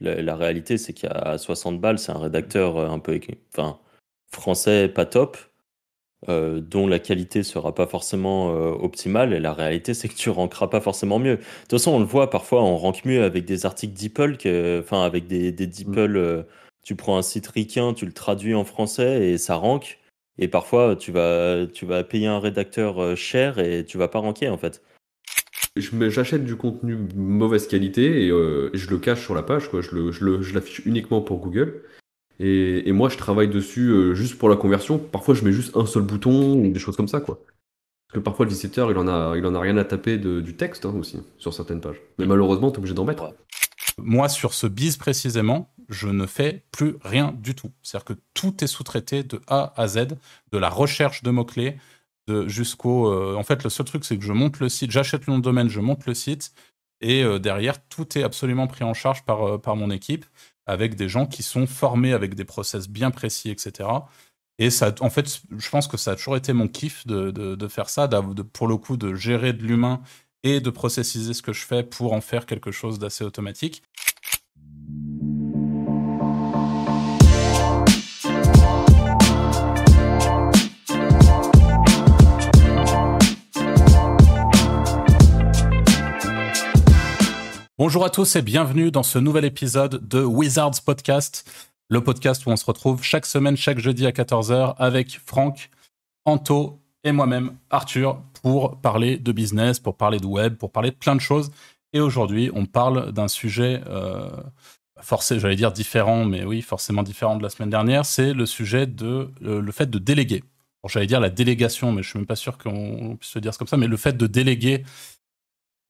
La, réalité, c'est qu'à 60 balles, c'est un rédacteur un peu enfin, français pas top, dont la qualité sera pas forcément optimale. Et la réalité, c'est que tu rankeras pas forcément mieux. De toute façon, on le voit parfois, on rank mieux avec des articles DeepL, enfin, avec des, des DeepL. Mmh. tu prends un site ricain, tu le traduis en français et ça rank. Et parfois, tu vas, tu vas payer un rédacteur euh, cher et tu vas pas ranker en fait. J'achète du contenu mauvaise qualité euh, et, je le cache sur la page, quoi. Je l'affiche uniquement pour Google. Et, moi, je travaille dessus euh, juste pour la conversion. Parfois, je mets juste un seul bouton ou des choses comme ça, quoi. Parce que parfois, le visiteur, il en a, il en a rien à taper du texte hein, aussi, sur certaines pages. Mais malheureusement, tu es obligé d'en mettre. Moi, sur ce bise précisément, je ne fais plus rien du tout. C'est-à-dire que tout est sous-traité de A à Z, de la recherche de mots-clés jusqu'au. Euh, en fait, le seul truc, c'est que je monte le site, j'achète le domaine, je monte le site, et euh, derrière, tout est absolument pris en charge par, euh, par mon équipe, avec des gens qui sont formés avec des process bien précis, etc. Et ça, en fait, je pense que ça a toujours été mon kiff de, faire ça, pour le coup, de gérer de l'humain et de processiser ce que je fais pour en faire quelque chose d'assez automatique. Bonjour à tous et bienvenue dans ce nouvel épisode de Wizards Podcast, le podcast où on se retrouve chaque semaine, chaque jeudi à 14h avec Franck, Anto et moi-même, Arthur, pour parler de business, pour parler de web, pour parler de plein de choses. Et aujourd'hui, on parle d'un sujet euh, forcé, j'allais dire différent, mais oui, forcément différent de la semaine dernière, c'est le sujet de euh, le fait de déléguer. j'allais dire la délégation, mais je suis même pas sûr qu'on puisse se dire comme ça, mais le fait de déléguer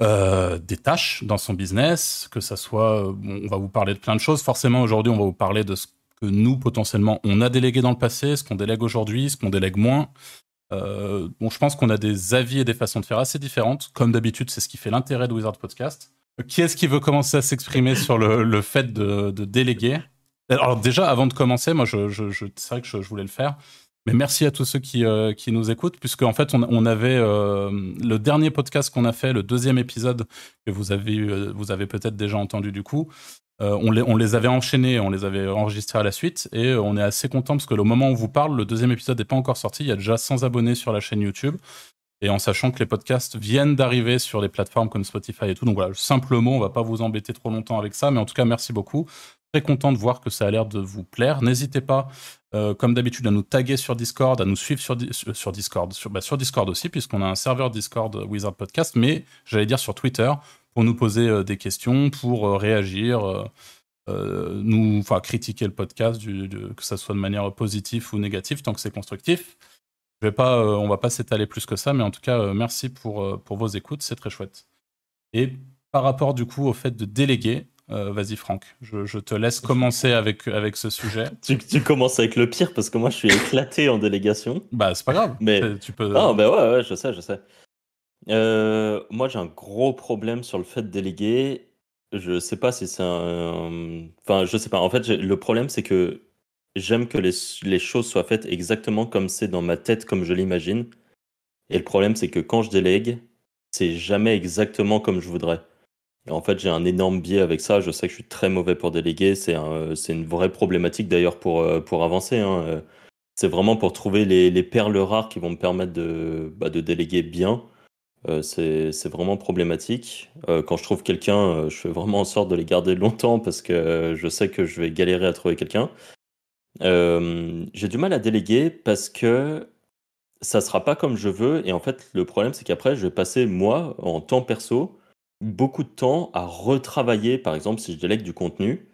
euh, des tâches dans son business, que ça soit, on va vous parler de plein de choses. Forcément, aujourd'hui, on va vous parler de ce que nous, potentiellement, on a délégué dans le passé, ce qu'on délègue aujourd'hui, ce qu'on délègue moins. Euh, bon, je pense qu'on a des avis et des façons de faire assez différentes. Comme d'habitude, c'est ce qui fait l'intérêt de Wizard Podcast. Qui est-ce qui veut commencer à s'exprimer sur le, fait de, déléguer? Alors déjà, avant de commencer, moi, je, c'est vrai que je, voulais le faire. Mais merci à tous ceux qui, euh, qui nous écoutent, puisque en fait, on, avait euh, le dernier podcast qu'on a fait, le deuxième épisode que vous avez, euh, peut-être déjà entendu du coup. on, les, on les avait enchaînés, on les avait enregistrés à la suite, et on est assez content parce que le moment où on vous parle, le deuxième épisode n'est pas encore sorti. Il y a déjà 100 abonnés sur la chaîne YouTube. Et en sachant que les podcasts viennent d'arriver sur les plateformes comme Spotify et tout. Donc voilà, simplement, on va pas vous embêter trop longtemps avec ça. Mais en tout cas, merci beaucoup. Très content de voir que ça a l'air de vous plaire. N'hésitez pas euh, comme d'habitude, à nous taguer sur Discord, à nous suivre sur, Discord, sur, bah, sur Discord aussi, puisqu'on a un serveur Discord Wizard Podcast, mais j'allais dire sur Twitter, pour nous poser euh, des questions, pour euh, réagir, nous, critiquer le podcast, que ça soit de manière positive ou négative, tant que c'est constructif. Je vais pas, on va pas s'étaler plus que ça, mais en tout cas, merci pour, pour vos écoutes, c'est très chouette. Et par rapport du coup au fait de déléguer, euh, vas-y Franck, je, te laisse commencer avec, avec ce sujet. tu, tu, commences avec le pire parce que moi je suis éclaté en délégation. Bah c'est pas grave. Mais tu peux. Ah bah ouais, ouais je sais, je sais. Euh, moi j'ai un gros problème sur le fait de déléguer. Je sais pas si c'est un. Enfin je sais pas. En fait le problème c'est que j'aime que les, les choses soient faites exactement comme c'est dans ma tête, comme je l'imagine. Et le problème c'est que quand je délègue, c'est jamais exactement comme je voudrais. En fait, j'ai un énorme biais avec ça. Je sais que je suis très mauvais pour déléguer. C'est un, une vraie problématique d'ailleurs pour, euh, pour avancer. Hein. C'est vraiment pour trouver les, les, perles rares qui vont me permettre de, bah, déléguer bien. Euh, c'est vraiment problématique. Euh, quand je trouve quelqu'un, je fais vraiment en sorte de les garder longtemps parce que je sais que je vais galérer à trouver quelqu'un. j'ai du mal à déléguer parce que ça sera pas comme je veux. Et en fait, le problème, c'est qu'après, je vais passer, moi, en temps perso, beaucoup de temps à retravailler, par exemple, si je délègue du contenu,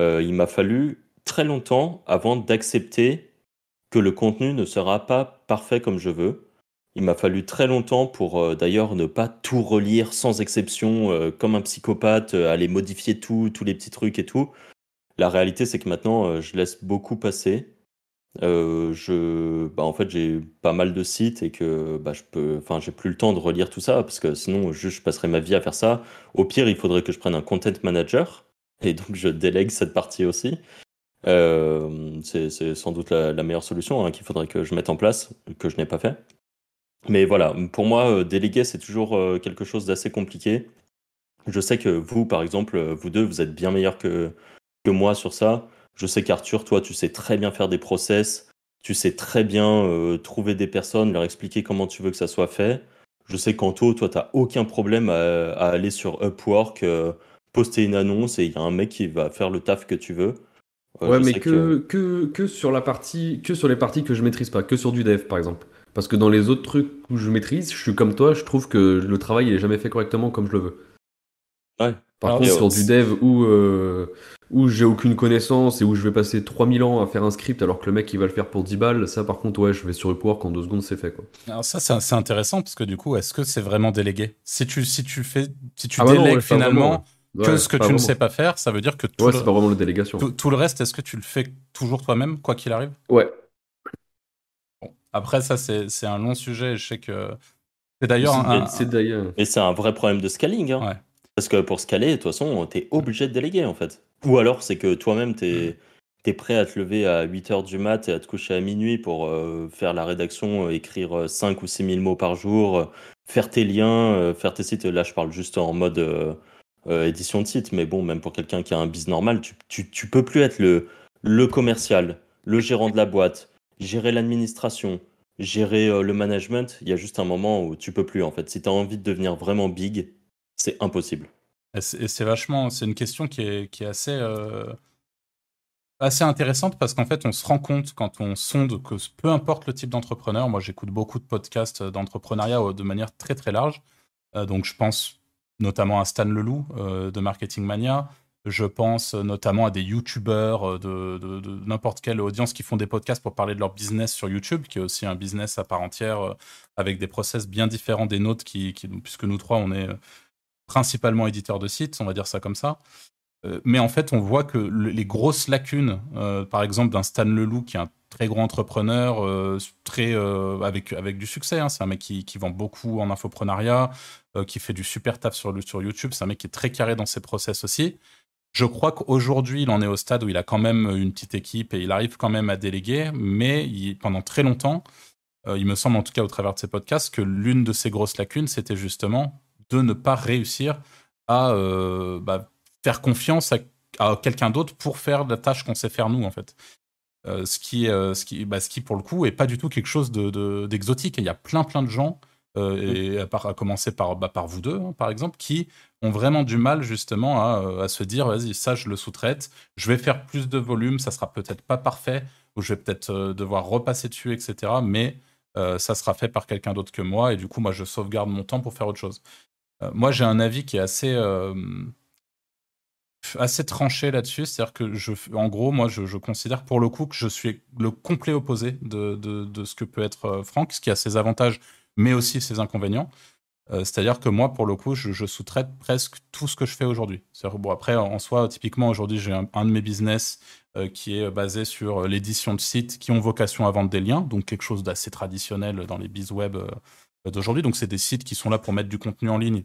euh, il m'a fallu très longtemps avant d'accepter que le contenu ne sera pas parfait comme je veux. Il m'a fallu très longtemps pour euh, d'ailleurs ne pas tout relire sans exception, euh, comme un psychopathe, aller modifier tout, tous les petits trucs et tout. La réalité, c'est que maintenant, je laisse beaucoup passer. Euh, je, bah, en fait, j'ai pas mal de sites et que bah, je peux, enfin, j'ai plus le temps de relire tout ça parce que sinon, juste, je passerai ma vie à faire ça. Au pire, il faudrait que je prenne un content manager et donc je délègue cette partie aussi. Euh, c'est sans doute la, meilleure solution hein, qu'il faudrait que je mette en place, que je n'ai pas fait. Mais voilà, pour moi, euh, déléguer, c'est toujours quelque chose d'assez compliqué. Je sais que vous, par exemple, vous deux, vous êtes bien meilleurs que, que moi sur ça. Je sais qu'Arthur, toi, tu sais très bien faire des process, tu sais très bien euh, trouver des personnes, leur expliquer comment tu veux que ça soit fait. Je sais qu'Anto, toi, tu n'as aucun problème à, aller sur Upwork, euh, poster une annonce et il y a un mec qui va faire le taf que tu veux. Euh, ouais, mais que, que... Que, sur la partie, que sur les parties que je maîtrise pas, que sur du dev, par exemple. Parce que dans les autres trucs où je maîtrise, je suis comme toi, je trouve que le travail n'est jamais fait correctement comme je le veux. Ouais. Par contre, sur du dev où, où j'ai aucune connaissance et où je vais passer 3000 ans à faire un script alors que le mec il va le faire pour 10 balles, ça par contre ouais je vais sur Upwork en deux secondes c'est fait quoi. Alors ça c'est intéressant parce que du coup est-ce que c'est vraiment délégué? Si tu si tu fais si tu ah bah délègues finalement que ce que tu ne sais pas faire, ça veut dire que tout ouais, c'est pas vraiment la délégation. Tout, le reste est-ce que tu le fais toujours toi-même quoi qu'il arrive? Ouais. Après ça c'est un long sujet, je sais que c'est d'ailleurs un, Et c'est un vrai problème de scaling. Hein. Ouais. Parce que pour scaler, de toute façon, tu es obligé de déléguer en fait. Ou alors c'est que toi-même, tu es, mm. prêt à te lever à 8 h du mat et à te coucher à minuit pour euh, faire la rédaction, euh, écrire 5 euh, ou 6 000 mots par jour, faire tes liens, faire tes sites. Là, je parle juste en mode édition de site, mais bon, même pour quelqu'un qui a un biz normal, tu, tu, peux plus être le, le commercial, le gérant de la boîte, gérer l'administration, gérer le management. Il y a juste un moment où tu peux plus en fait. Si tu as envie de devenir vraiment big, c'est impossible. Et c'est vachement, c'est une question qui est, qui est assez, euh, assez intéressante parce qu'en fait, on se rend compte quand on sonde que peu importe le type d'entrepreneur, moi j'écoute beaucoup de podcasts d'entrepreneuriat euh, de manière très très large. Euh, donc je pense notamment à Stan Leloup de Marketing Mania. Je pense notamment à des youtubeurs de, n'importe quelle audience qui font des podcasts pour parler de leur business sur YouTube, qui est aussi un business à part entière, avec des process bien différents des nôtres, puisque nous trois, on est principalement éditeur de sites, on va dire ça comme ça. Euh, mais en fait, on voit que les grosses lacunes, euh, par exemple d'un Stan Leloup, qui est un très gros entrepreneur, euh, très avec avec du succès. Hein. c'est un mec qui, qui, vend beaucoup en infoprenariat, qui fait du super taf sur, sur YouTube. C'est un mec qui est très carré dans ses process aussi. Je crois qu'aujourd'hui, il en est au stade où il a quand même une petite équipe et il arrive quand même à déléguer, mais pendant très longtemps, il me semble en tout cas au travers de ses podcasts, que l'une de ses grosses lacunes, c'était justement de ne pas réussir à euh, bah, faire confiance à, quelqu'un d'autre pour faire la tâche qu'on sait faire nous en fait. Euh, ce, qui, euh, ce, qui, bah, ce qui pour le coup est pas du tout quelque chose d'exotique. De, Il y a plein plein de gens, et à, à, commencer par, bah, par vous deux hein, par exemple, qui ont vraiment du mal justement à, se dire vas-y ça je le sous-traite, je vais faire plus de volume, ça sera peut-être pas parfait ou je vais peut-être devoir repasser dessus etc. Mais ça sera fait par quelqu'un d'autre que moi et du coup moi je sauvegarde mon temps pour faire autre chose. Euh, moi, j'ai un avis qui est assez, euh, assez tranché là-dessus. C'est-à-dire que, en gros, moi, je, considère pour le coup que je suis le complet opposé de, de, ce que peut être euh, Franck, ce qui a ses avantages, mais aussi ses inconvénients. C'est-à-dire que moi, pour le coup, je, sous-traite presque tout ce que je fais aujourd'hui. Bon, après, en soi, typiquement, aujourd'hui, j'ai un, de mes business qui est basé sur l'édition de sites qui ont vocation à vendre des liens, donc quelque chose d'assez traditionnel dans les biz web d'aujourd'hui. Donc, c'est des sites qui sont là pour mettre du contenu en ligne,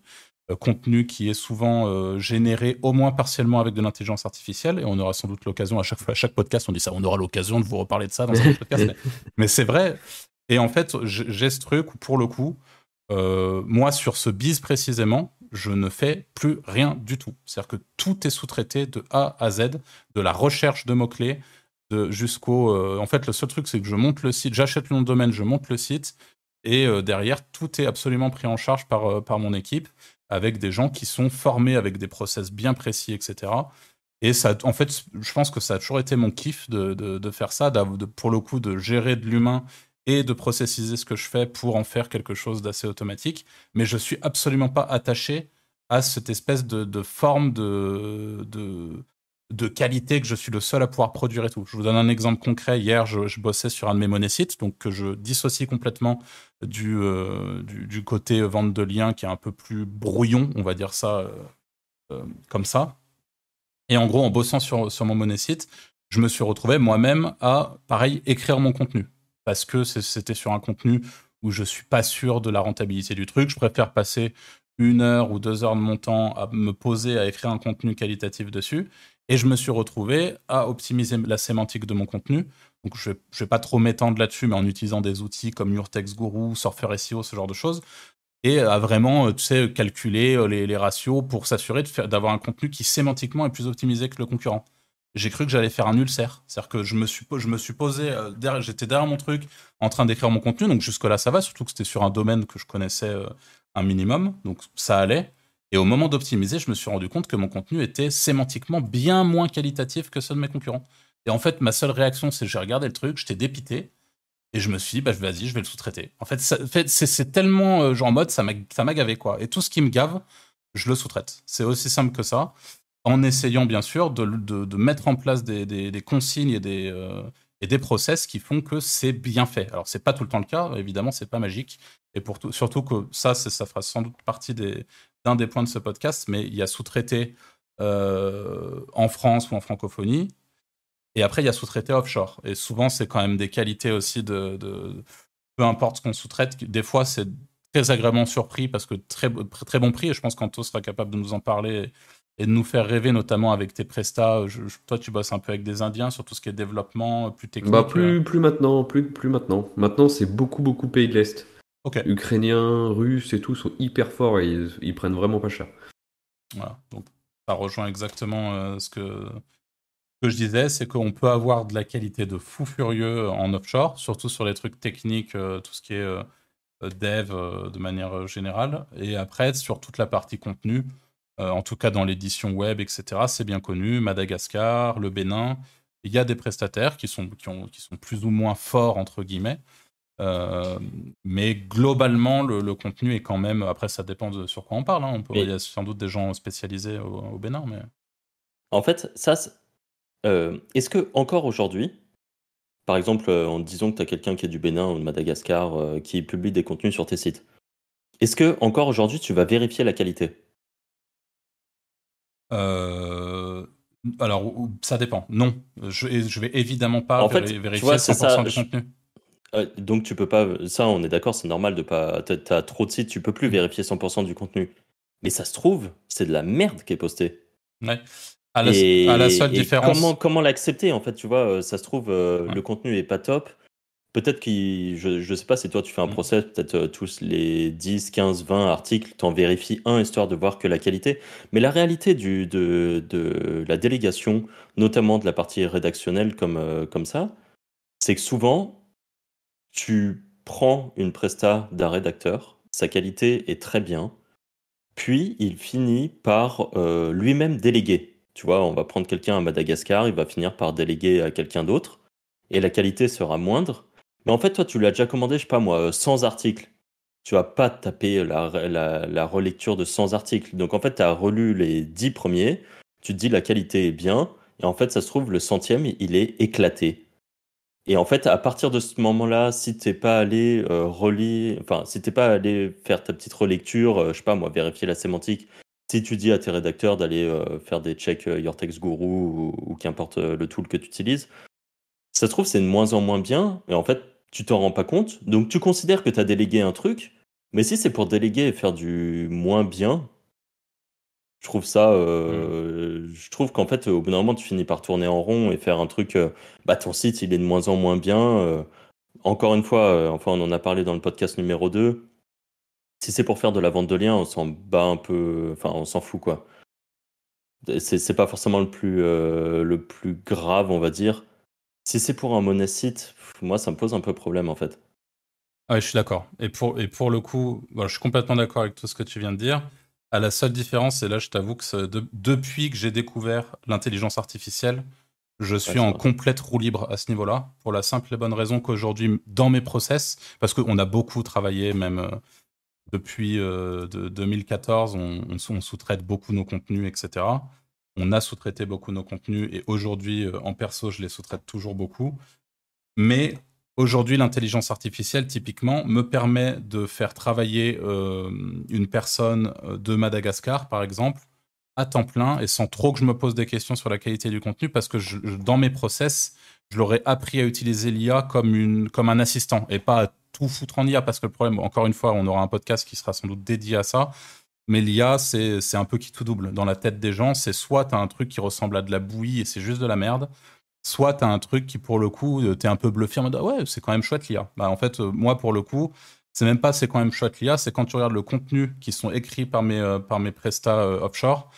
euh, contenu qui est souvent euh, généré au moins partiellement avec de l'intelligence artificielle. Et on aura sans doute l'occasion, à chaque fois, à chaque podcast, on dit ça, on aura l'occasion de vous reparler de ça dans un podcast. mais, c'est vrai. Et en fait, j'ai ce truc où, pour le coup, euh, moi, sur ce biz précisément, je ne fais plus rien du tout. C'est-à-dire que tout est sous-traité de A à Z, de la recherche de mots-clés jusqu'au. en fait, le seul truc, c'est que je monte le site, j'achète le nom de domaine, je monte le site, et euh, derrière, tout est absolument pris en charge par, euh, par mon équipe, avec des gens qui sont formés avec des process bien précis, etc. Et ça, en fait, je pense que ça a toujours été mon kiff de, de, faire ça, pour le coup, de gérer de l'humain et de processiser ce que je fais pour en faire quelque chose d'assez automatique. Mais je suis absolument pas attaché à cette espèce de, de forme de, de, de qualité que je suis le seul à pouvoir produire et tout. Je vous donne un exemple concret. Hier, je, bossais sur un de mes monnaies sites, donc que je dissocie complètement du, euh, du, côté vente de liens qui est un peu plus brouillon, on va dire ça euh, euh, comme ça. Et en gros, en bossant sur, sur mon monnaie site, je me suis retrouvé moi-même à, pareil, écrire mon contenu. Parce que c'était sur un contenu où je suis pas sûr de la rentabilité du truc. Je préfère passer une heure ou deux heures de mon temps à me poser à écrire un contenu qualitatif dessus. Et je me suis retrouvé à optimiser la sémantique de mon contenu. Donc, je ne vais, pas trop m'étendre là-dessus, mais en utilisant des outils comme Your Text Guru, Surfer SEO, ce genre de choses, et à vraiment, tu sais, calculer les, les ratios pour s'assurer d'avoir un contenu qui sémantiquement est plus optimisé que le concurrent j'ai cru que j'allais faire un ulcère. C'est-à-dire que je me suis, je me suis posé, euh, j'étais derrière mon truc en train d'écrire mon contenu, donc jusque-là ça va, surtout que c'était sur un domaine que je connaissais euh, un minimum, donc ça allait. Et au moment d'optimiser, je me suis rendu compte que mon contenu était sémantiquement bien moins qualitatif que ceux de mes concurrents. Et en fait, ma seule réaction, c'est j'ai regardé le truc, j'étais dépité, et je me suis dit, bah, vas-y, je vais le sous-traiter. En fait, c'est tellement euh, mode, ça m'a gavé, quoi. Et tout ce qui me gave, je le sous-traite. C'est aussi simple que ça en essayant bien sûr de, mettre en place des, consignes et des, euh, et des process qui font que c'est bien fait. Alors c'est pas tout le temps le cas, évidemment, c'est pas magique. Et pour surtout que ça, ça fera sans doute partie d'un des points de ce podcast, mais il y a sous-traité euh, en France ou en francophonie, et après il y a sous-traité offshore. Et souvent c'est quand même des qualités aussi de, peu importe ce qu'on sous-traite. Des fois c'est très agréablement surpris parce que très, très bon prix, et je pense qu'Anto sera capable de nous en parler et de nous faire rêver, notamment avec tes prestats. toi, tu bosses un peu avec des Indiens sur tout ce qui est développement plus technique. Bah, plus, plus maintenant, plus, plus maintenant. Maintenant, c'est beaucoup, beaucoup pays de l'Est. Ukrainiens, Russes et tout sont hyper forts et ils, prennent vraiment pas cher. Voilà, donc ça rejoint exactement euh, ce que, que je disais, c'est qu'on peut avoir de la qualité de fou furieux en offshore, surtout sur les trucs techniques, euh, tout ce qui est euh, dev de manière générale. Et après, sur toute la partie contenu, euh, en tout cas dans l'édition web, etc. C'est bien connu. Madagascar, le Bénin. Il y a des prestataires qui sont, qui, ont, qui sont plus ou moins forts, entre guillemets. Euh, mais globalement, le, contenu est quand même. Après, ça dépend de sur quoi on parle. Hein. On peut, Il y a sans doute des gens spécialisés au, Bénin. Mais... En fait, ça, euh, est-ce que encore aujourd'hui, par exemple, en disant que tu as quelqu'un qui est du Bénin ou de Madagascar qui publie des contenus sur tes sites, est-ce que encore aujourd'hui tu vas vérifier la qualité? Euh, alors, ça dépend. Non, je, je vais évidemment pas en fait, vérifier 100% du contenu. Donc tu peux pas, ça on est d'accord, c'est normal de pas, t'as trop de sites, tu peux plus mm. vérifier 100% du contenu. Mais ça se trouve, c'est de la merde qui est postée. Ouais. À la, à la seule différence. Comment, comment l'accepter en fait, tu vois, euh, ça se trouve, euh, le contenu est pas top, Peut-être que, je, je sais pas, si toi tu fais un mmh. procès, peut-être euh, tous les 10, 15, 20 articles, tu en vérifies un histoire de voir que la qualité. Mais la réalité du, de, de la délégation, notamment de la partie rédactionnelle comme, comme ça, c'est que souvent, tu prends une presta d'un rédacteur, sa qualité est très bien, puis il finit par euh, lui-même déléguer. Tu vois, on va prendre quelqu'un à Madagascar, il va finir par déléguer à quelqu'un d'autre, et la qualité sera moindre mais en fait, toi, tu l'as déjà commandé, je sais pas moi, 100 articles. Tu vas pas taper la, la, relecture de 100 articles. Donc en fait, tu as relu les 10 premiers, tu te dis la qualité est bien, et en fait, ça se trouve, le centième, il est éclaté. Et en fait, à partir de ce moment-là, si t'es pas allé euh, enfin, si t'es pas allé faire ta petite relecture, euh, je sais pas moi, vérifier la sémantique, si tu dis à tes rédacteurs d'aller euh, faire des checks Your Text Guru ou, ou qu'importe le tool que tu utilises, ça se trouve, c'est de moins en moins bien, et en fait, tu t'en rends pas compte. Donc, tu considères que tu as délégué un truc, mais si c'est pour déléguer et faire du moins bien, je trouve ça. Euh, mm. Je trouve qu'en fait, au bout d'un moment, tu finis par tourner en rond et faire un truc. Euh, bah, ton site, il est de moins en moins bien. Euh. encore une fois, enfin, on en a parlé dans le podcast numéro 2. Si c'est pour faire de la vente de liens, on s'en bat un peu. Enfin, on s'en fout, quoi. C'est pas forcément le plus, le plus grave, on va dire. Si c'est pour un monosite, moi, ça me pose un peu problème, en fait. Ah je suis d'accord. Et pour, et pour le coup, je suis complètement d'accord avec tout ce que tu viens de dire. À la seule différence, et là, je t'avoue que depuis que j'ai découvert l'intelligence artificielle, je suis en complète roue libre à ce niveau-là, pour la simple et bonne raison qu'aujourd'hui, dans mes process, parce qu'on a beaucoup travaillé, même euh, depuis 2014, euh, on, on sous-traite beaucoup nos contenus, etc. On a sous-traité beaucoup nos contenus et aujourd'hui, euh, en perso, je les sous-traite toujours beaucoup. Mais aujourd'hui, l'intelligence artificielle, typiquement, me permet de faire travailler euh, une personne euh, de Madagascar, par exemple, à temps plein et sans trop que je me pose des questions sur la qualité du contenu parce que dans mes process, je l'aurais appris à utiliser l'IA comme, comme un assistant et pas à tout foutre en IA parce que le problème, encore une fois, on aura un podcast qui sera sans doute dédié à ça. Mais l'IA, c'est un peu qui tout double. Dans la tête des gens, c'est soit tu as un truc qui ressemble à de la bouillie et c'est juste de la merde, soit tu as un truc qui, pour le coup, euh, tu es un peu bluffé en mode ah ouais, c'est quand même chouette l'IA. Bah, en fait, euh, moi, pour le coup, c'est même pas c'est quand même chouette l'IA, c'est quand tu regardes le contenu qui sont écrits par mes, euh, par mes prestats euh, offshore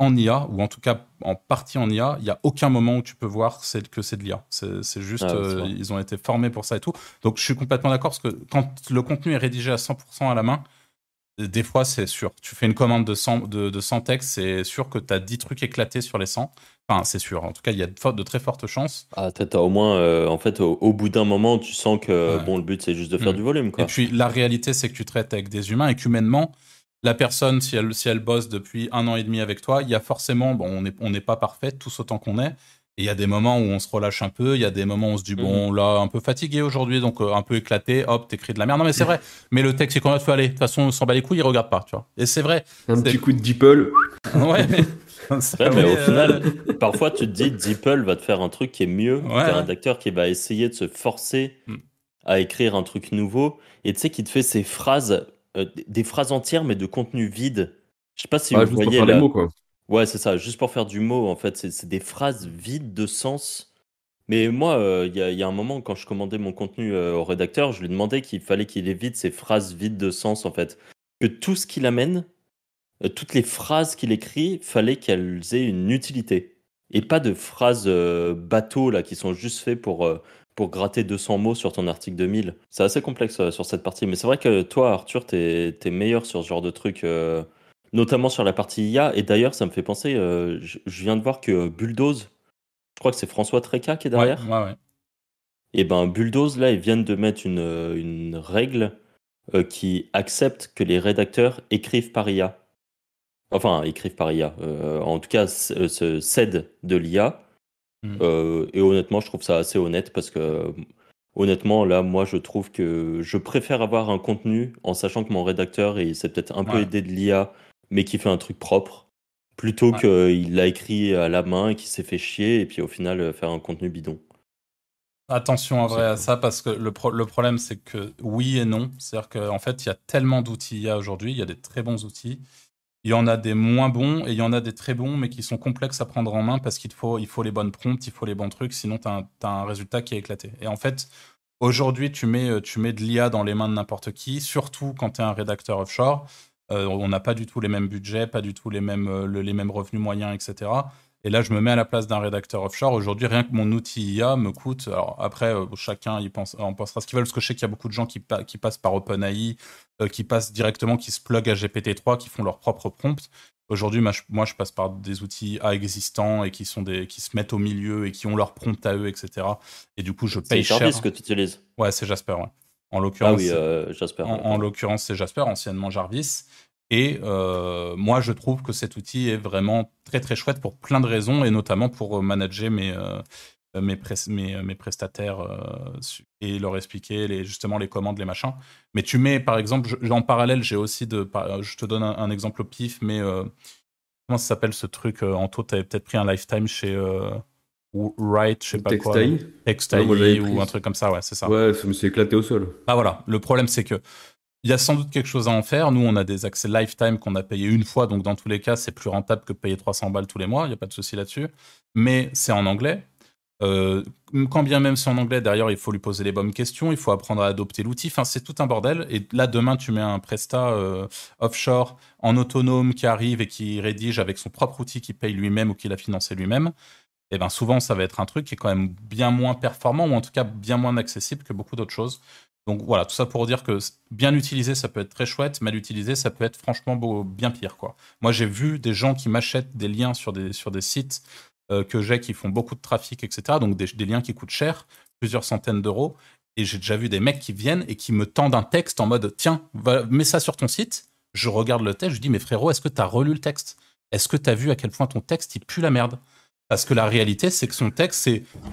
en IA, ou en tout cas en partie en IA, il n'y a aucun moment où tu peux voir que c'est de l'IA. C'est juste, ah, ils ont été formés pour ça et tout. Donc je suis complètement d'accord parce que quand le contenu est rédigé à 100% à la main, des fois c'est sûr. Tu fais une commande de 100, de, de 100 textes, c'est sûr que tu as 10 trucs éclatés sur les 100. Enfin, c'est sûr. En tout cas, il y a de, de très fortes chances. Ah, t'as au moins, euh, en fait, au, bout d'un moment, tu sens que bon, le but c'est juste de faire mm. du volume. Quoi. Et puis, la réalité, c'est que tu traites avec des humains et qu'humainement, la personne, si elle, si elle bosse depuis un an et demi avec toi, il y a forcément, bon, on n'est on pas parfait, tous autant qu'on est. Il y a des moments où on se relâche un peu, il y a des moments où on se dit, bon, mm. là, un peu fatigué aujourd'hui, donc euh, un peu éclaté, hop, t'écris de la merde. Non, mais c'est vrai. Mais le texte, c'est même, tu aller. De toute façon, on s'en bat les couilles, il regarde pas, tu vois. Et c'est vrai. Un petit coup de DeepL. ouais, mais mais au final, parfois tu te dis DeepL va te faire un truc qui est mieux qu'un rédacteur qui va essayer de se forcer hmm. à écrire un truc nouveau et tu sais qui te fait ces phrases, euh, des phrases entières mais de contenu vide. Je sais pas si vous voyez. Pour faire mots, quoi. Ouais, c'est ça, juste pour faire du mot en fait. C'est des phrases vides de sens. Mais moi, euh, il y, a un moment, quand je commandais mon contenu euh, au rédacteur, je lui demandais qu'il fallait qu'il évite ces phrases vides de sens en fait. Que tout ce qu'il amène, euh, toutes les phrases qu'il écrit, fallait qu'elles aient une utilité. Et pas de phrases bateaux là, qui sont juste faites pour, pour gratter 200 mots sur ton article 2000. C'est assez complexe sur cette partie. Mais c'est vrai que toi, Arthur, t'es es meilleur sur ce genre de trucs, notamment sur la partie IA. Et d'ailleurs, ça me fait penser, je, viens de voir que Bulldoze, je crois que c'est François Treca qui est derrière. Ouais, ouais, Et ben Bulldoze, là, ils viennent de mettre une, une règle qui accepte que les rédacteurs écrivent par IA. Enfin, écrivent par IA. Euh, en tout cas, euh, se cèdent de l'IA. Hmm. Euh, et honnêtement, je trouve ça assez honnête parce que, honnêtement, là, moi, je trouve que je préfère avoir un contenu en sachant que mon rédacteur, il s'est peut-être un peu aidé de l'IA, mais qui fait un truc propre, plutôt qu'il l'a écrit à la main et qu'il s'est fait chier et puis au final faire un contenu bidon. Attention en vrai à ça parce que le, le problème c'est que oui et non. C'est-à-dire qu'en fait il y a tellement d'outils IA aujourd'hui, il y a des très bons outils. Il y en a des moins bons et il y en a des très bons, mais qui sont complexes à prendre en main parce qu'il faut, il faut les bonnes prompts, il faut les bons trucs, sinon tu as, un résultat qui est éclaté. Et en fait, aujourd'hui, tu mets, tu mets de l'IA dans les mains de n'importe qui, surtout quand tu es un rédacteur offshore. Euh, on n'a pas du tout les mêmes budgets, pas du tout les mêmes, euh, les mêmes revenus moyens, etc. Et là, je me mets à la place d'un rédacteur offshore. Aujourd'hui, rien que mon outil IA me coûte. Alors après, euh, chacun il pense, en pensera ce qu'il veut, parce que je sais qu'il y a beaucoup de gens qui, qui passent par OpenAI, euh, qui passent directement, qui se plug à GPT-3, qui font leur propre prompt. Aujourd'hui, moi, je passe par des outils IA existants et qui, sont des, qui se mettent au milieu et qui ont leur prompt à eux, etc. Et du coup, je paye cher. C'est Jarvis que tu utilises Ouais, c'est Jasper. En l'occurrence, ah oui, euh, Jasper. En, l'occurrence, c'est Jasper, anciennement Jarvis. Et euh, moi, je trouve que cet outil est vraiment très très chouette pour plein de raisons, et notamment pour euh, manager mes, euh, mes, mes, prestataires et leur expliquer les, justement les commandes, les machins. Mais tu mets, par exemple, en parallèle, j'ai aussi de. Je te donne un, exemple au pif, mais comment ça s'appelle ce truc Anto, tu avais peut-être pris un lifetime chez. Write, je sais pas quoi. Textile ou un truc comme ça, ouais, c'est ça. Ouais, ça me s'est éclaté au sol. Ah voilà, le problème c'est que il y a sans doute quelque chose à en faire. Nous, on a des accès lifetime qu'on a payé une fois, donc dans tous les cas, c'est plus rentable que de payer 300 balles tous les mois, il n'y a pas de souci là-dessus. Mais c'est en anglais. Euh, quand bien même c'est en anglais, derrière, il faut lui poser les bonnes questions, il faut apprendre à adopter l'outil. Enfin, c'est tout un bordel. Et là, demain, tu mets un Presta euh, offshore en autonome qui arrive et qui rédige avec son propre outil qui paye lui-même ou qu'il a financé lui-même. Et eh ben souvent, ça va être un truc qui est quand même bien moins performant ou en tout cas bien moins accessible que beaucoup d'autres choses. Donc voilà, tout ça pour dire que bien utilisé, ça peut être très chouette, mal utilisé, ça peut être franchement bien pire. Quoi. Moi, j'ai vu des gens qui m'achètent des liens sur des, sur des sites euh, que j'ai qui font beaucoup de trafic, etc. Donc des, liens qui coûtent cher, plusieurs centaines d'euros. Et j'ai déjà vu des mecs qui viennent et qui me tendent un texte en mode tiens, mets ça sur ton site. Je regarde le texte, je dis mais frérot, est-ce que tu as relu le texte? Est-ce que tu as vu à quel point ton texte il pue la merde? Parce que la réalité, c'est que son texte,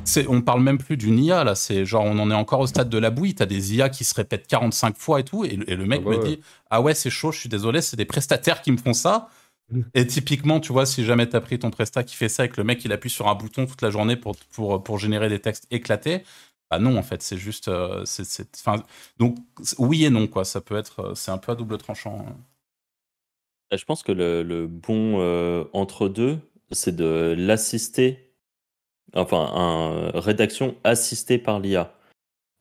c'est, on parle même plus d'une IA là. C'est genre, on en est encore au stade de la bouille. T'as des IA qui se répètent 45 fois et tout, et, le mec ah me dit, ah ouais, c'est chaud. Je suis désolé, c'est des prestataires qui me font ça. Mm. Et typiquement, tu vois, si jamais t'as pris ton prestat qui fait ça et que le mec il appuie sur un bouton toute la journée pour pour pour générer des textes éclatés, bah non, en fait, c'est juste, euh, c'est, c'est, donc oui et non quoi. Ça peut être, euh, c'est un peu à double tranchant. Hein. Je pense que le, le bon euh, entre deux, c'est de l'assister, enfin, un rédaction assistée par l'IA.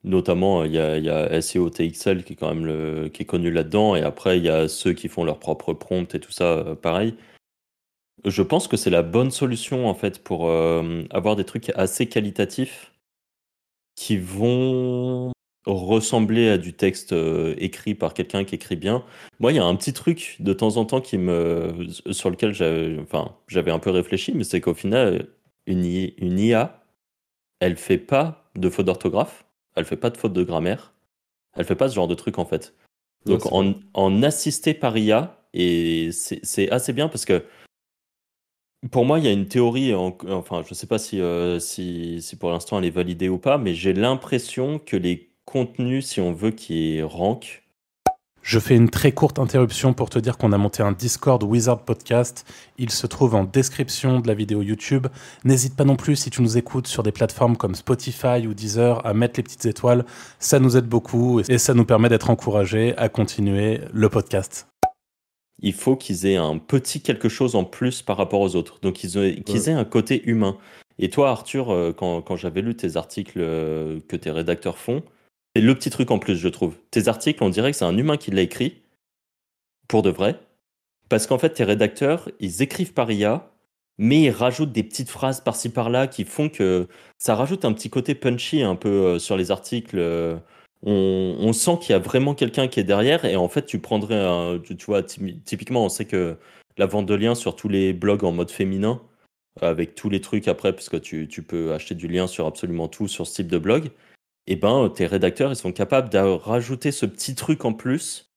Notamment, il y a, il SEO TXL qui est quand même le, qui est connu là-dedans, et après, il y a ceux qui font leur propre prompt et tout ça, euh, pareil. Je pense que c'est la bonne solution, en fait, pour euh, avoir des trucs assez qualitatifs qui vont ressembler à du texte euh, écrit par quelqu'un qui écrit bien. Moi, il y a un petit truc de temps en temps qui me, sur lequel j'avais, enfin, j'avais un peu réfléchi, mais c'est qu'au final, une, IA, elle fait pas de faute d'orthographe, elle fait pas de faute de grammaire, elle fait pas ce genre de truc en fait. Donc en, en assisté par IA, et c'est assez bien parce que pour moi, il y a une théorie, en- enfin, je sais pas si, euh, si, si pour l'instant elle est validée ou pas, mais j'ai l'impression que les contenus, si on veut qu'ils rank, Je fais une très courte interruption pour te dire qu'on a monté un Discord Wizard Podcast. Il se trouve en description de la vidéo YouTube. N'hésite pas non plus, si tu nous écoutes sur des plateformes comme Spotify ou Deezer, à mettre les petites étoiles. Ça nous aide beaucoup et ça nous permet d'être encouragés à continuer le podcast. il faut qu'ils aient un petit quelque chose en plus par rapport aux autres. Donc qu'ils aient, qu'ils Ouais. aient un côté humain. Et toi, Arthur, euh, quand, quand j'avais lu tes articles euh, que tes rédacteurs font, le petit truc en plus, je trouve. Tes articles, on dirait que c'est un humain qui l'a écrit, pour de vrai. Parce qu'en fait, tes rédacteurs, ils écrivent par IA, mais ils rajoutent des petites phrases par-ci par-là qui font que ça rajoute un petit côté punchy un peu euh, sur les articles. euh, on, sent qu'il y a vraiment quelqu'un qui est derrière et en fait tu prendrais un, tu, vois typi- typiquement on sait que la vente de liens sur tous les blogs en mode féminin avec tous les trucs après puisque tu, tu peux acheter du lien sur absolument tout sur ce type de blog et ben tes rédacteurs ils sont capables de rajouter ce petit truc en plus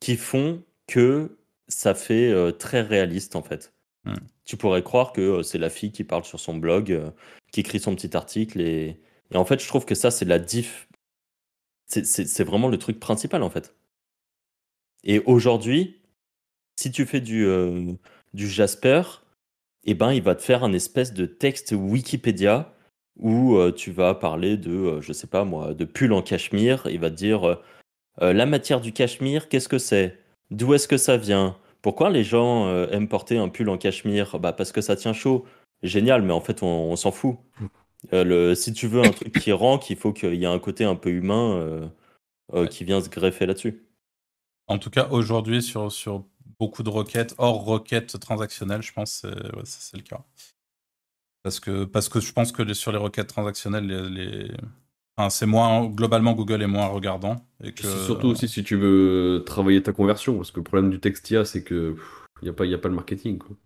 qui font que ça fait euh, très réaliste en fait Hmm. tu pourrais croire que euh, c'est la fille qui parle sur son blog euh, qui écrit son petit article et, et en fait je trouve que ça c'est la diff c'est- vraiment le truc principal en fait. Et aujourd'hui, si tu fais du, euh, du Jasper, eh ben, il va te faire un espèce de texte Wikipédia où euh, tu vas parler de, euh, je sais pas moi, de pull en cachemire. Il va te dire euh, euh, la matière du cachemire, qu'est-ce que c'est? D'où est-ce que ça vient? Pourquoi les gens aiment porter un pull en cachemire? Bah parce que ça tient chaud. Génial, mais en fait on, on s'en fout. Le, si tu veux un truc qui rank, il faut qu'il y ait un côté un peu humain qui vient se greffer là-dessus. En tout cas, aujourd'hui, sur, sur beaucoup de requêtes, hors requêtes transactionnelles, je pense que ouais, c'est le cas. Parce que, parce que je pense que les- sur les requêtes transactionnelles, les, les- enfin, c'est moins, globalement, Google est moins regardant. Et que, C'est surtout aussi si tu veux travailler ta conversion, parce que le problème du texte IA, c'est que il n'y a, pas- y a pas le marketing. Quoi.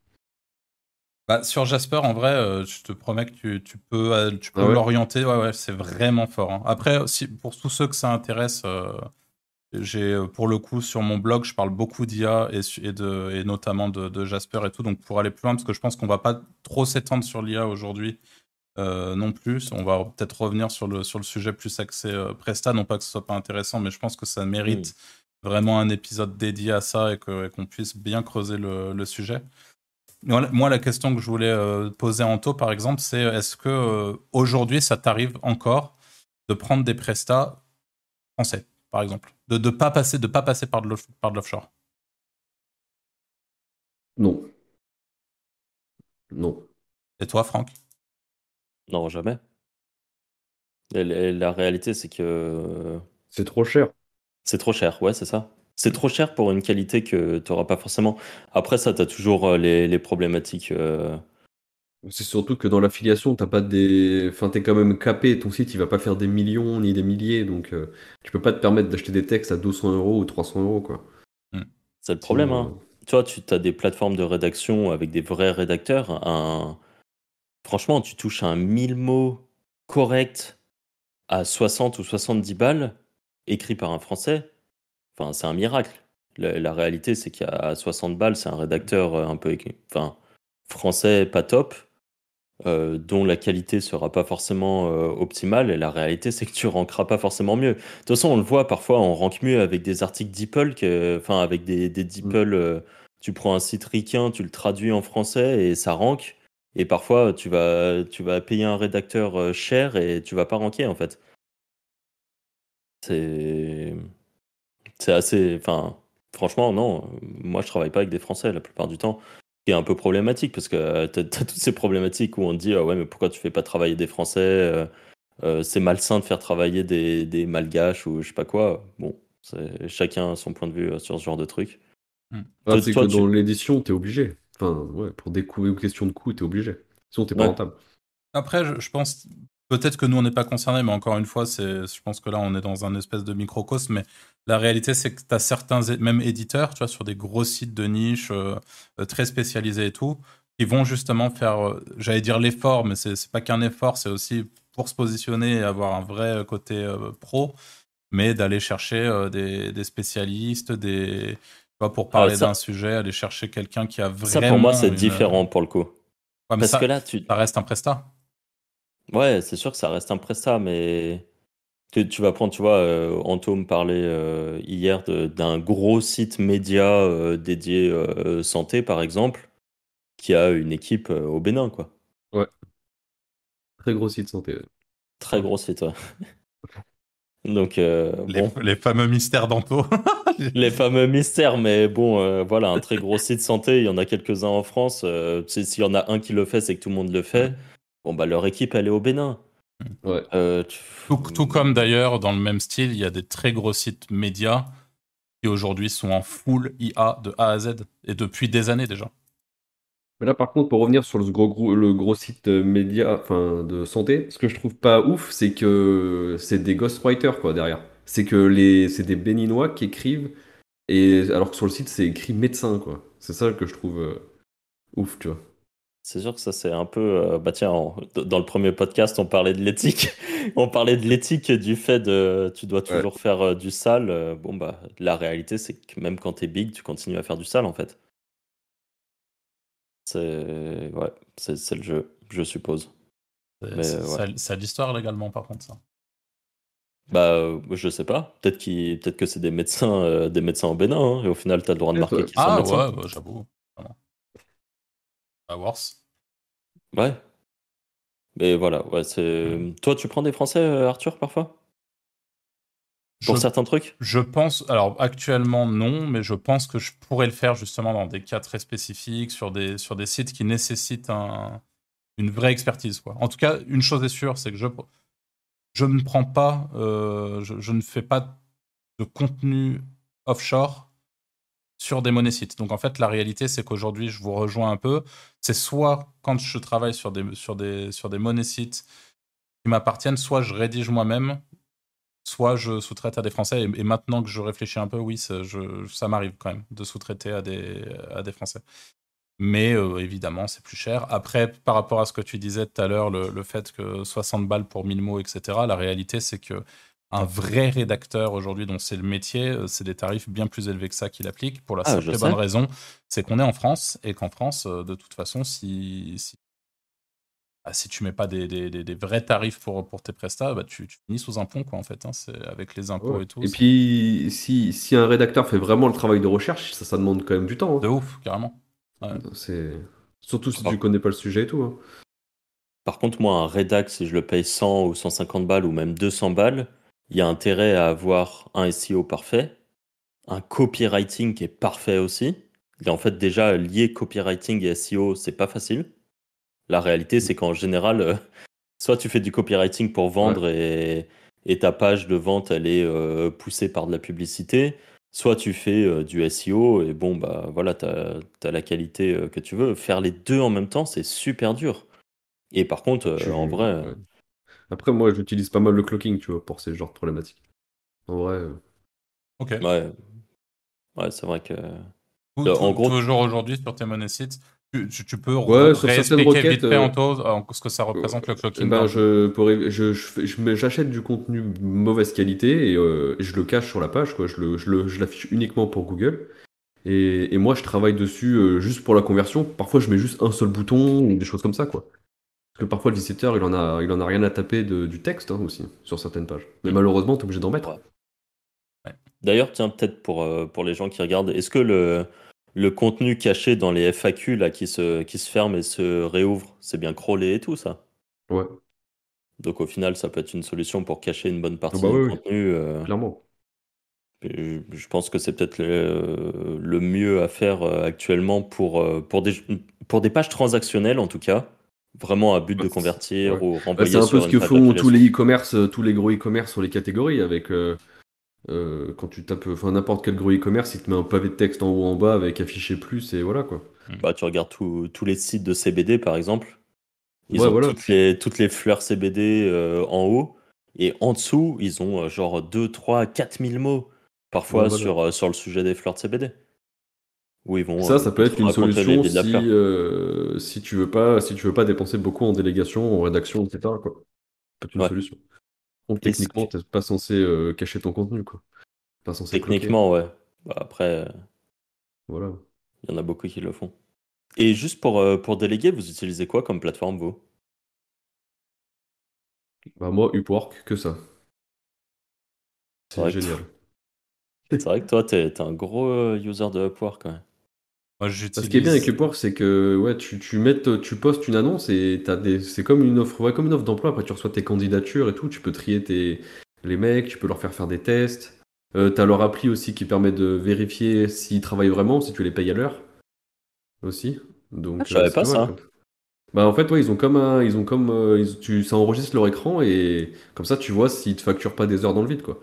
Bah, sur Jasper, en vrai, euh, je te promets que tu, tu peux, euh, tu peux Ah ouais? l'orienter. Ouais, ouais, c'est vraiment fort. hein. Après, si, pour tous ceux que ça intéresse, euh, j'ai euh, pour le coup sur mon blog, je parle beaucoup d'IA et, et, de, et notamment de, de Jasper et tout. Donc pour aller plus loin, parce que je pense qu'on va pas trop s'étendre sur l'IA aujourd'hui euh, non plus. On va peut-être revenir sur le, sur le sujet plus axé euh, Presta. Non pas que ce soit pas intéressant, mais je pense que ça mérite vraiment un épisode dédié à ça et qu'on puisse bien creuser le, le sujet. Moi, la question que je voulais euh, poser à Anto, par exemple, c'est est-ce que aujourd'hui, ça t'arrive encore de prendre des prestats français, par exemple, de ne pas passer, de pas passer par de l'offshore Non. Non. Et toi, Franck? Non, jamais. Et la, réalité, c'est que euh, C'est trop cher. c'est trop cher. Ouais, c'est ça. C'est trop cher pour une qualité que tu n'auras pas forcément. Après ça, tu as toujours euh, les, les problématiques. euh, C'est surtout que dans l'affiliation, t'as pas des. Enfin, t'es quand même capé. Ton site, il va pas faire des millions ni des milliers. Donc, euh, tu peux pas te permettre d'acheter des textes à 200 euros ou 300 euros, quoi. C'est le problème. Sinon, Hein. Toi, tu as des plateformes de rédaction avec des vrais rédacteurs. Un... Franchement, tu touches un 1000 mots correct à 60 ou 70 balles, écrit par un Français. Enfin, c'est un miracle. La, la réalité, c'est qu'à 60 balles, c'est un rédacteur euh, un peu enfin, français pas top, euh, dont la qualité sera pas forcément euh, optimale. Et la réalité, c'est que tu rankeras pas forcément mieux. De toute façon, on le voit parfois, on rank mieux avec des articles DeepL, que, enfin avec des, des DeepL. euh, tu prends un site ricain, tu le traduis en français et ça rank. Et parfois, tu vas, tu vas payer un rédacteur cher et tu vas pas ranker en fait. C'est, c'est assez, enfin, franchement, non. Moi, je travaille pas avec des Français la plupart du temps. Ce qui est un peu problématique parce que tu as, toutes ces problématiques où on te dit ah ouais mais pourquoi tu fais pas travailler des Français euh, euh, c'est malsain de faire travailler des, des malgaches ou je sais pas quoi. Bon, c'est- chacun a son point de vue euh, sur ce genre de truc. Ah, c'est toi, que tu- dans l'édition, t'es obligé. Enfin, ouais, pour des coûts, questions de coûts, t'es obligé. Sinon, t'es pas Ouais. rentable. Après, je, je pense peut-être que nous on n'est pas concernés, mais encore une fois, je pense que là on est dans un espèce de microcosme. Mais la réalité, c'est que tu as certains, même éditeurs, tu vois, sur des gros sites de niche euh, euh, très spécialisés et tout, qui vont justement faire, euh, j'allais dire l'effort, mais c'est, pas qu'un effort, c'est aussi pour se positionner et avoir un vrai côté euh, pro, mais d'aller chercher des, des spécialistes, des, tu vois, pour parler ça- d'un sujet, aller chercher quelqu'un qui a vraiment. Ça, pour moi, c'est une- différent pour le coup. Ouais, mais Parce ça, que là, tu. ça reste un prestat. Ouais, c'est sûr que ça reste un prestat, mais tu, tu vas prendre, tu vois, euh, Anto me parlait euh, hier de- d'un gros site média euh, dédié euh, santé, par exemple, qui a une équipe euh, au Bénin, quoi. Très gros site santé. ouais. Très gros site, ouais. Donc, euh, Les, bon, les fameux mystères d'Anto. les fameux mystères, mais bon, euh, voilà, un très gros site santé, il y en a quelques-uns en France. euh, S'il y en a un qui le fait, c'est que tout le monde le fait. Bon, bah, leur équipe, elle est au Bénin. Ouais. Euh, tu- Tout, tout comme d'ailleurs, dans le même style, il y a des très gros sites médias qui aujourd'hui sont en full IA de A à Z et depuis des années déjà. Mais là, par contre, pour revenir sur le gros, gros- le gros site euh, média, enfin, de santé, ce que je trouve pas ouf, c'est que c'est des ghostwriters, quoi, derrière. C'est que les, c'est des béninois qui écrivent, et alors que sur le site, c'est écrit médecin, quoi. C'est ça que je trouve euh, ouf, tu vois. C'est sûr que ça, c'est un peu. euh, bah, tiens, en- dans le premier podcast, on parlait de l'éthique. on parlait de l'éthique et du fait de. Tu dois toujours faire euh, du sale. euh, bon, bah, la réalité, c'est que même quand t'es big, tu continues à faire du sale, en fait. C'est. Ouais, c'est le jeu, je suppose. C'est Mais, c'est- ouais. ça- ça a l'histoire légalement par contre ça. Bah, euh, je sais pas. Peut-être qu'il- peut-être que c'est des médecins, euh, des médecins au Bénin, hein, et au final, t'as le droit de marquer ouais. qu'ils sont Ah médecins. ouais, bah, j'avoue. Ah, worse. Ouais. Mais voilà, ouais, c'est. Toi, tu prends des Français, euh, Arthur, parfois? Pour Je- certains trucs? Je pense, alors actuellement non, mais je pense que je pourrais le faire justement dans des cas très spécifiques, sur des, sur des sites qui nécessitent un- une vraie expertise. Quoi. En tout cas, une chose est sûre, c'est que je, je ne prends pas, euh, je, je ne fais pas de contenu offshore sur des monésites. Donc en fait, la réalité, c'est qu'aujourd'hui, je vous rejoins un peu. C'est soit quand je travaille sur des, sur des, sur des monésites qui m'appartiennent, soit je rédige moi-même, soit je sous-traite à des Français. Et, maintenant que je réfléchis un peu, oui, ça m'arrive quand même de sous-traiter à des, à des Français. Mais euh, évidemment, c'est plus cher. Après, par rapport à ce que tu disais tout à l'heure, le, le fait que 60 balles pour 1000 mots, etc., la réalité, c'est que un vrai rédacteur aujourd'hui, dont c'est le métier, euh, c'est des tarifs bien plus élevés que ça qu'il applique, pour la Ah, simple et bonne raison, c'est qu'on est en France, et qu'en France, euh, de toute façon, si, si, bah, si tu mets pas des, des- des- des vrais tarifs pour, pour tes prestats, bah, tu, tu finis sous un pont, quoi, en fait. hein. c'est avec les impôts et tout. Et puis, si, si un rédacteur fait vraiment le travail de recherche, ça, ça demande quand même du temps. hein. de ouf, carrément. C'est... Surtout si Oh. tu connais pas le sujet et tout. hein. Par contre, moi, un rédac, si je le paye 100 ou 150 balles ou même 200 balles, il y a intérêt à avoir un SEO parfait, un copywriting qui est parfait aussi. Et en fait, déjà, lier copywriting et SEO, c'est pas facile. La réalité, c'est qu'en général, euh, soit tu fais du copywriting pour vendre et, et ta page de vente, elle est euh, poussée par de la publicité, soit tu fais euh, du SEO et bon, bah voilà, tu as, la qualité que tu veux. Faire les deux en même temps, c'est super dur. Et par contre, en vrai. Après, moi, j'utilise pas mal le clocking, tu vois, pour ces genres de problématiques. En vrai, euh, Ok. ouais, ouais, c'est vrai que. Euh, tou- en gros- toujours aujourd'hui sur tes monésites, tu, tu- tu peux Ouais, re- sur certaines réexpliquer requêtes, vite fait euh, en taux euh, ce que ça représente le eh clocking. ben, dans- je, pour, je, je, fais- je mets- j'achète du contenu de mauvaise qualité et, euh, et je le cache sur la page, quoi. Je, le, je, le- je l'affiche uniquement pour Google. Et, et moi, je travaille dessus euh, juste pour la conversion. Parfois, je mets juste un seul bouton ou des choses comme ça, quoi. Parce que parfois, le visiteur, il en a, il en a rien à taper de- du texte hein, aussi, sur certaines pages. Mais Mm. malheureusement, t'es obligé d'en mettre. Ouais. D'ailleurs, tiens, peut-être pour, euh, pour les gens qui regardent, est-ce que le, le contenu caché dans les FAQ là, qui, se, qui se ferme et se réouvre, c'est bien crawlé et tout ça? Ouais, Donc au final, ça peut être une solution pour cacher une bonne partie bah du oui, oui. contenu. euh, clairement. et je pense que c'est peut-être le, le mieux à faire euh, actuellement pour, pour, des, pour des pages transactionnelles en tout cas. Vraiment à but Bah, de convertir ouais. ou Bah, renvoyer c'est un peu ce que font tous les e-commerce, euh, tous les gros e-commerce sur les catégories avec euh, euh, quand tu tapes enfin n'importe quel gros e-commerce, il te met un pavé de texte en haut en bas avec affiché plus et voilà quoi. Bah, tu regardes tous tous les sites de CBD par exemple, ils Ouais, ont voilà. toutes les, toutes les fleurs CBD euh, en haut et en dessous, ils ont euh, genre 2, 3, 4000 mots parfois Ouais, voilà. sur, euh, sur le sujet des fleurs de CBD. Où ils vont Ça, euh, ça peut être une solution si, euh, si tu veux pas, si tu veux pas dépenser beaucoup en délégation, en rédaction, etc. Quoi. Ça peut être une Ouais. solution. Donc, techniquement, t'es pas censé euh, cacher ton contenu, quoi. Pas censé bloquer. Techniquement, ouais. Bah, après, Voilà. il y en a beaucoup qui le font. Et juste pour, euh, pour déléguer, vous utilisez quoi comme plateforme, vous? Bah, moi, Upwork, que ça. C'est génial. C'est vrai que toi, t'es t'es un gros user de Upwork quand même. Moi, Ce qui est bien avec j'utilise. Upwork, c'est que ouais, tu, tu, mets, tu postes une annonce et t'as des, c'est comme une offre, ouais, comme une offre d'emploi. Après, tu reçois tes candidatures et tout. Tu peux trier tes, les mecs, tu peux leur faire faire des tests. Euh, t'as leur appli aussi qui permet de vérifier s'ils travaillent vraiment, si tu les payes à l'heure aussi. Donc, Ah, je savais c'est pas mal, ça. quoi. Bah en fait, ouais, ils ont comme un, ils ont comme, euh, ils- tu, ça enregistre leur écran et comme ça, tu vois s'ils te facturent pas des heures dans le vide, quoi.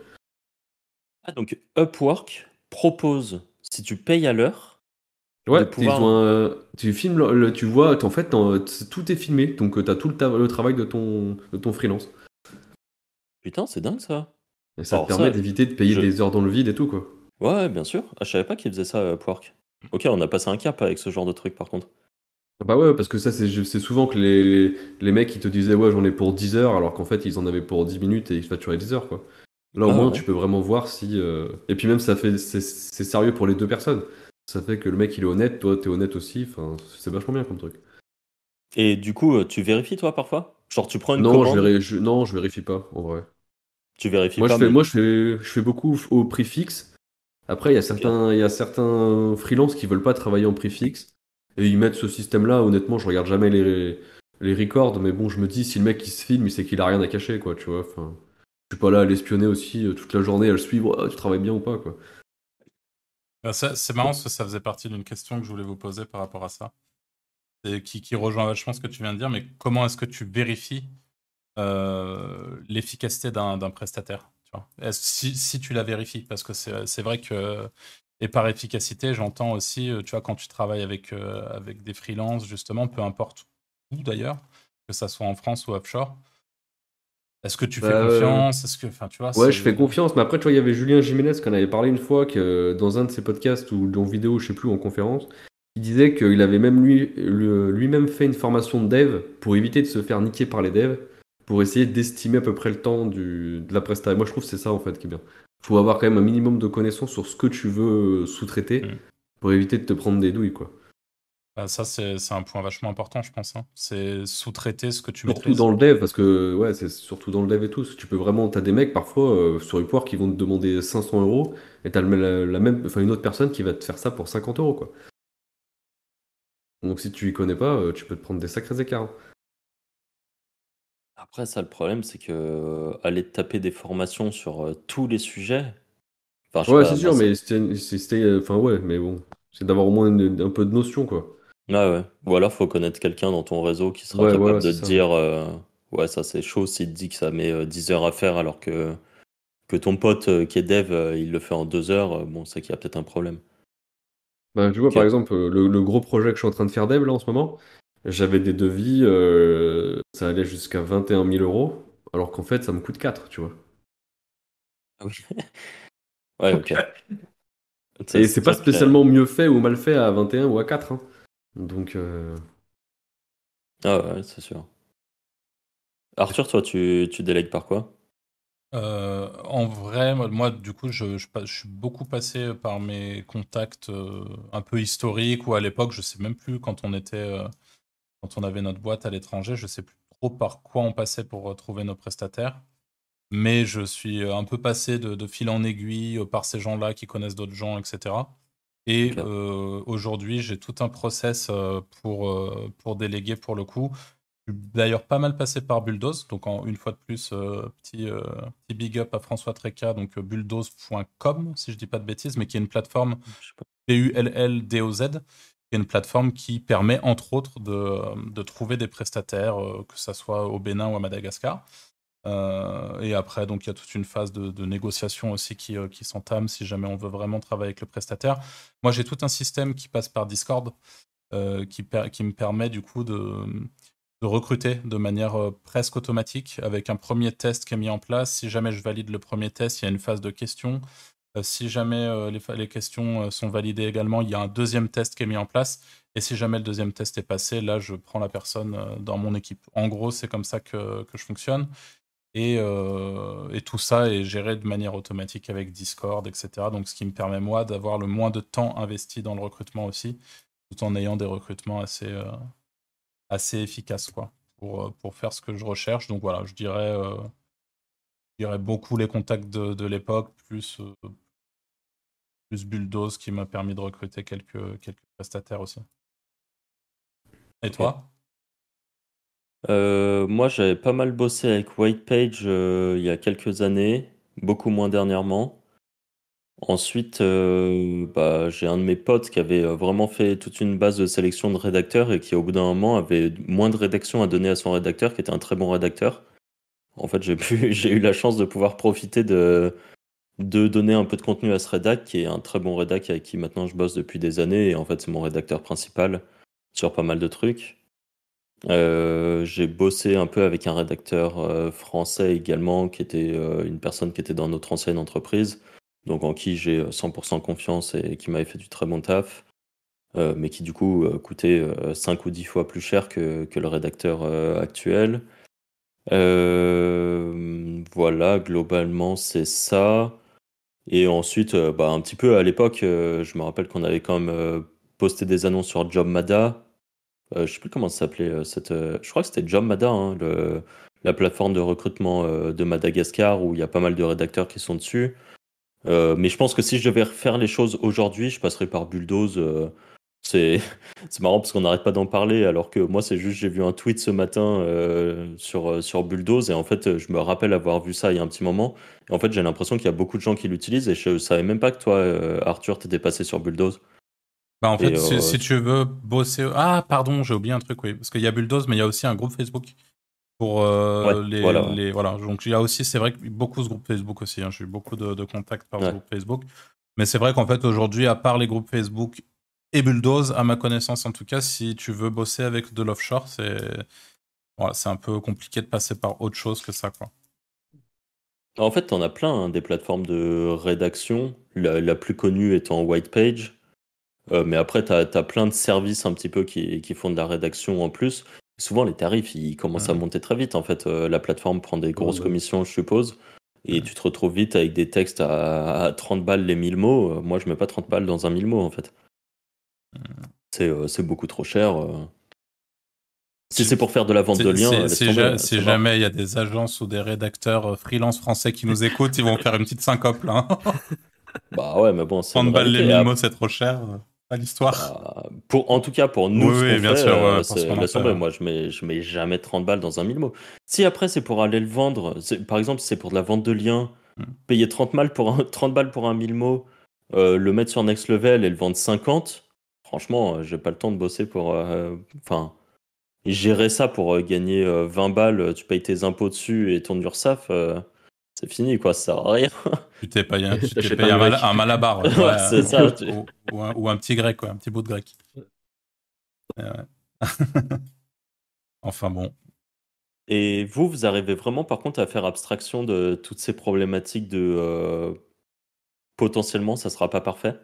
Ah, donc Upwork propose, si tu payes à l'heure, Ouais, de pouvoir- ils ont un- tu filmes, le- le- tu vois, en fait, tout est filmé, donc tu as tout le, ta- le travail de ton, de ton freelance. putain, c'est dingue ça. Et ça Alors te permet d'éviter de payer je- des heures dans le vide et tout, quoi. Ouais, bien sûr. Ah, je savais pas qu'ils faisaient ça, Upwork. Ok, on a passé un cap avec ce genre de truc par contre. Bah ouais, parce que ça, c'est souvent que les, les mecs, ils te disaient, ouais, j'en ai pour 10 heures, alors qu'en fait, ils en avaient pour 10 minutes et ils facturaient 10 heures, quoi. Là, au Ah, moins, ouais. tu peux vraiment voir si. euh, Et puis même, ça fait, c'est sérieux pour les deux personnes. Ça fait que le mec, il est honnête, toi, t'es honnête aussi. Enfin, c'est vachement bien comme truc. Et du coup, euh, tu vérifies toi parfois? Genre, tu prends une Non je, commande, véri- je- non, je vérifie pas, en vrai. tu vérifies Moi, pas. je fais, mais- moi je, fais, je fais beaucoup au prix fixe. Après, il y a certains, il y a certains freelances qui veulent pas travailler en prix fixe. Et ils mettent ce système-là. Honnêtement, je regarde jamais les, les records. Mais bon, je me dis, si le mec il se filme, il sait qu'il a rien à cacher, quoi, tu vois. Enfin, je suis pas là à l'espionner aussi euh, toute la journée, à le suivre. Ah, tu travailles bien ou pas, quoi. Ça- C'est marrant parce que ça faisait partie d'une question que je voulais vous poser par rapport à ça. Qui, rejoint vachement ce que tu viens de dire, mais comment est-ce que tu vérifies euh, l'efficacité d'un prestataire si, tu la vérifies, parce que c'est vrai que, et par efficacité, j'entends aussi, euh, tu vois, quand tu travailles avec, euh, avec des freelances, justement, peu importe où d'ailleurs, que ça soit en France ou offshore, est-ce que tu fais Bah, euh, confiance? Est-ce que, enfin, tu vois, Ouais, je fais confiance. Mais après, tu vois, il y avait Julien Jiménez qui en avait parlé une fois que dans un de ses podcasts ou en vidéo, je sais plus, en conférence, il disait qu'il avait même lui, lui-même fait une formation de dev pour éviter de se faire niquer par les devs, pour essayer d'estimer à peu près le temps du, de la presta. Et moi, je trouve que c'est ça en fait qui est bien. faut avoir quand même un minimum de connaissances sur ce que tu veux sous-traiter Mm. pour éviter de te prendre des douilles, quoi. Bah, ça, c'est c'est un point vachement important, je pense. hein. C'est sous-traiter ce que tu Surtout maîtrises. dans le dev, parce que ouais, c'est surtout dans le dev et tout. Tu peux vraiment, t'as des mecs parfois euh, sur Upwork qui vont te demander 500 euros et t'as le- la, la même, enfin une autre personne qui va te faire ça pour 50 euros quoi. Donc si tu y connais pas, euh, tu peux te prendre des sacrés écarts. hein. Après, ça, le problème, c'est que euh, aller te taper des formations sur euh, tous les sujets. Enfin, Ouais, c'est sûr, mais c'était, enfin ouais, mais bon, c'est d'avoir au moins une- un peu de notion quoi. Ouais, ouais. Ou alors, faut connaître quelqu'un dans ton réseau qui sera Ouais, capable de c'est te ça. dire euh, Ouais, ça c'est chaud s'il te dit que ça met euh, 10 heures à faire alors que, que ton pote euh, qui est dev, euh, il le fait en 2 heures. euh, bon, c'est qu'il y a peut-être un problème. Bah, tu vois, Ok. par exemple, euh, le, le gros projet que je suis en train de faire dev là en ce moment, j'avais des devis, euh, ça allait jusqu'à 21 000 euros, alors qu'en fait ça me coûte 4, tu vois. Ah oui. ouais, ok. Et c'est pas sûr que- spécialement mieux fait ou mal fait à 21 ou à 4. hein. Donc, euh, Ah ouais, c'est sûr. Arthur, toi, tu, tu délègues par quoi? Euh, en vrai, moi, moi, du coup, je, je, pa- je suis beaucoup passé par mes contacts euh, un peu historiques ou à l'époque, je sais même plus quand on était, euh, quand on avait notre boîte à l'étranger, je sais plus trop par quoi on passait pour euh, trouver nos prestataires. Mais je suis un peu passé de, de fil en aiguille euh, par ces gens-là qui connaissent d'autres gens, etc. Et euh, aujourd'hui, j'ai tout un process euh, pour, euh, pour déléguer pour le coup. Je suis d'ailleurs pas mal passé par Bulldoze, donc en, une fois de plus, euh, petit, euh, petit big up à François Treca, donc bulldoze.com, si je dis pas de bêtises, mais qui est une plateforme Je sais pas. B-U-L-L-D-O-Z, une plateforme qui permet, entre autres, de, de trouver des prestataires, que ce soit au Bénin ou à Madagascar. Euh, et après, donc, il y a toute une phase de, négociation aussi qui, euh, qui s'entame si jamais on veut vraiment travailler avec le prestataire. Moi, j'ai tout un système qui passe par Discord qui, qui me permet du coup de, recruter de manière presque automatique avec un premier test qui est mis en place. Si jamais je valide le premier test, il y a une phase de questions. Euh, si jamais euh, les, questions euh, sont validées également, il y a un deuxième test qui est mis en place. Et si jamais le deuxième test est passé, là, je prends la personne dans mon équipe. En gros, c'est comme ça que, je fonctionne. Et, tout ça est géré de manière automatique avec Discord, etc. Donc, ce qui me permet, moi, d'avoir le moins de temps investi dans le recrutement aussi, tout en ayant des recrutements assez, assez efficaces quoi, pour, pour faire ce que je recherche. Donc, voilà, je dirais, je dirais beaucoup les contacts de, de l'époque, plus, plus Bulldoze qui m'a permis de recruter quelques, quelques prestataires aussi. Et toi? Euh, Moi, j'avais pas mal bossé avec Whitepage euh, il y a quelques années, beaucoup moins dernièrement. Ensuite, euh, bah, j'ai un de mes potes qui avait vraiment fait toute une base de sélection de rédacteurs et qui, au bout d'un moment, avait moins de rédaction à donner à son rédacteur, qui était un très bon rédacteur. En fait, j'ai j'ai eu la chance de pouvoir profiter de, de donner un peu de contenu à ce rédac, qui est un très bon rédac avec qui maintenant je bosse depuis des années, et en fait c'est mon rédacteur principal sur pas mal de trucs. Euh, j'ai bossé un peu avec un rédacteur euh, français également, qui était euh, une personne qui était dans notre ancienne entreprise, donc en qui j'ai 100% confiance et qui m'avait fait du très bon taf, mais qui du coup coûtait 5 ou 10 fois plus cher que, que le rédacteur actuel. voilà, globalement c'est ça. Et ensuite, bah, un petit peu à l'époque, je me rappelle qu'on avait quand même posté des annonces sur JobMada. Je sais plus comment ça s'appelait cette. je crois que c'était JobMada, hein, la plateforme de recrutement de Madagascar où il y a pas mal de rédacteurs qui sont dessus. mais je pense que si je devais refaire les choses aujourd'hui, je passerais par Bulldoze c'est marrant parce qu'on n'arrête pas d'en parler, alors que moi, c'est juste, j'ai vu un tweet ce matin euh, sur, euh, sur Bulldoze, et en fait, je me rappelle avoir vu ça il y a un petit moment. En fait, j'ai l'impression qu'il y a beaucoup de gens qui l'utilisent, et je savais même pas que toi, euh, Arthur, t'étais passé sur Bulldoze. Bah en fait, si, tu veux bosser. Ah, pardon, j'ai oublié un truc, oui. Parce qu'il y a Bulldoze, mais il y a aussi un groupe Facebook pour les, voilà. les, voilà. Donc, il y a aussi, c'est vrai que beaucoup ce groupe Facebook aussi. Hein. J'ai eu beaucoup de, contacts par le groupe Facebook. Mais c'est vrai qu'en fait, aujourd'hui, à part les groupes Facebook et Bulldoze, à ma connaissance en tout cas, si tu veux bosser avec de l'offshore, c'est voilà, c'est un peu compliqué de passer par autre chose que ça. Quoi. En fait, en as plein, hein, des plateformes de rédaction, la, plus connue étant Whitepage. Euh, mais après, tu as, plein de services un petit peu qui, qui, font de la rédaction en plus. Souvent, les tarifs, ils commencent à monter très vite. En fait, euh, la plateforme prend des grosses commissions, je suppose. Et tu te retrouves vite avec des textes à, 30 balles les 1000 mots. Euh, moi, je mets pas 30 balles dans un 1000 mots, en fait. Euh, c'est beaucoup trop cher. Euh. Si c'est pour faire de la vente de liens, si, jamais il y a des agences ou des rédacteurs euh, freelance français qui nous écoutent, ils vont faire une petite syncope là. bah ouais, mais bon, c'est. 30 balles les 1000 mots, c'est trop cher. Pas l'histoire. Bah, pour, en tout cas, pour nous, oui, bien sûr, Moi, je mets, je mets jamais 30 balles dans un 1000 mots. Si après, c'est pour aller le vendre, par exemple, si c'est pour de la vente de liens, hmm. payer 30 balles pour un, 30 balles pour un 1000 mots, le mettre sur Next Level et le vendre 50, franchement, euh, j'ai pas le temps de bosser pour. Euh, enfin, gérer ça pour euh, gagner 20 balles, tu payes tes impôts dessus et ton URSAF, c'est fini, quoi, ça sert à rien. Tu t'es payé, un, un, malabar. c'est ça. Ou, un, petit grec, quoi, un petit bout de grec. enfin bon. Et vous, vous arrivez vraiment, par contre, à faire abstraction de toutes ces problématiques de potentiellement, ça sera pas parfait?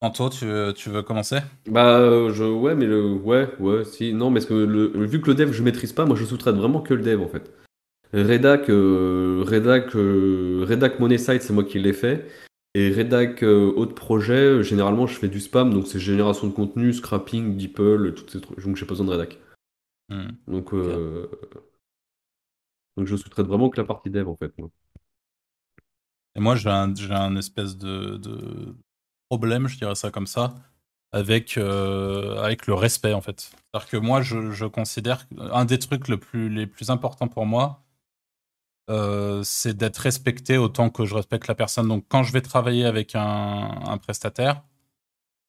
Anto, tu veux, tu veux commencer? Bah, euh, je, ouais, mais le, ouais, ouais, si, non, parce que le, vu que le dev je maîtrise pas, moi je sous-traite vraiment que le dev en fait. Redac, euh, Redac, euh, Redac Money Site, c'est moi qui l'ai fait. Et Redac autre projet, généralement je fais du spam, donc c'est génération de contenu, scrapping, DeepL, toutes ces trucs. Donc j'ai pas besoin de Redac. Hmm. Donc, donc je sous-traite vraiment que la partie dev en fait. Moi. Et moi j'ai un, un, espèce de, de problème, je dirais ça comme ça, avec, euh, avec le respect en fait. C'est-à-dire que moi, je, je considère un des trucs le plus, les plus importants pour moi, euh, c'est d'être respecté autant que je respecte la personne. Donc quand je vais travailler avec un, prestataire,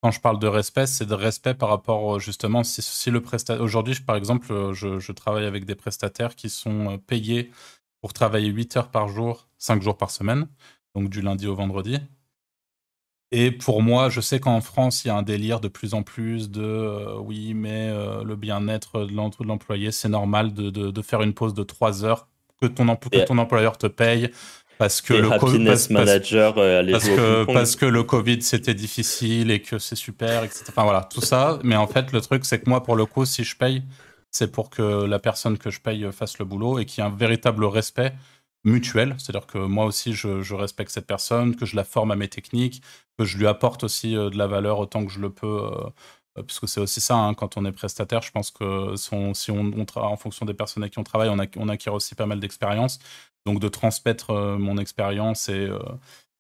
quand je parle de respect, c'est de respect par rapport justement si, le prestataire. Aujourd'hui, par exemple, je, je, travaille avec des prestataires qui sont payés pour travailler 8 heures par jour, 5 jours par semaine, donc du lundi au vendredi. Et pour moi, je sais qu'en France, il y a un délire de plus en plus de euh, oui, mais euh, le bien-être de l'employé, c'est normal de, de, de, faire une pause de 3 heures que ton, que ton employeur te paye parce que le COVID, manager, euh, parce, que, parce que le Covid c'était difficile et que c'est super, etc. Enfin voilà, tout ça. Mais en fait, le truc, c'est que moi, pour le coup, si je paye, c'est pour que la personne que je paye fasse le boulot et qu'il y ait un véritable respect mutuel. C'est-à-dire que moi aussi, je, respecte cette personne, que je la forme à mes techniques, que je lui apporte aussi euh, de la valeur autant que je le peux. Euh, puisque c'est aussi ça, hein, quand on est prestataire, je pense que si on, on en fonction des personnes avec qui on travaille, on, on acquiert aussi pas mal d'expérience. Donc de transmettre euh, mon expérience et, euh,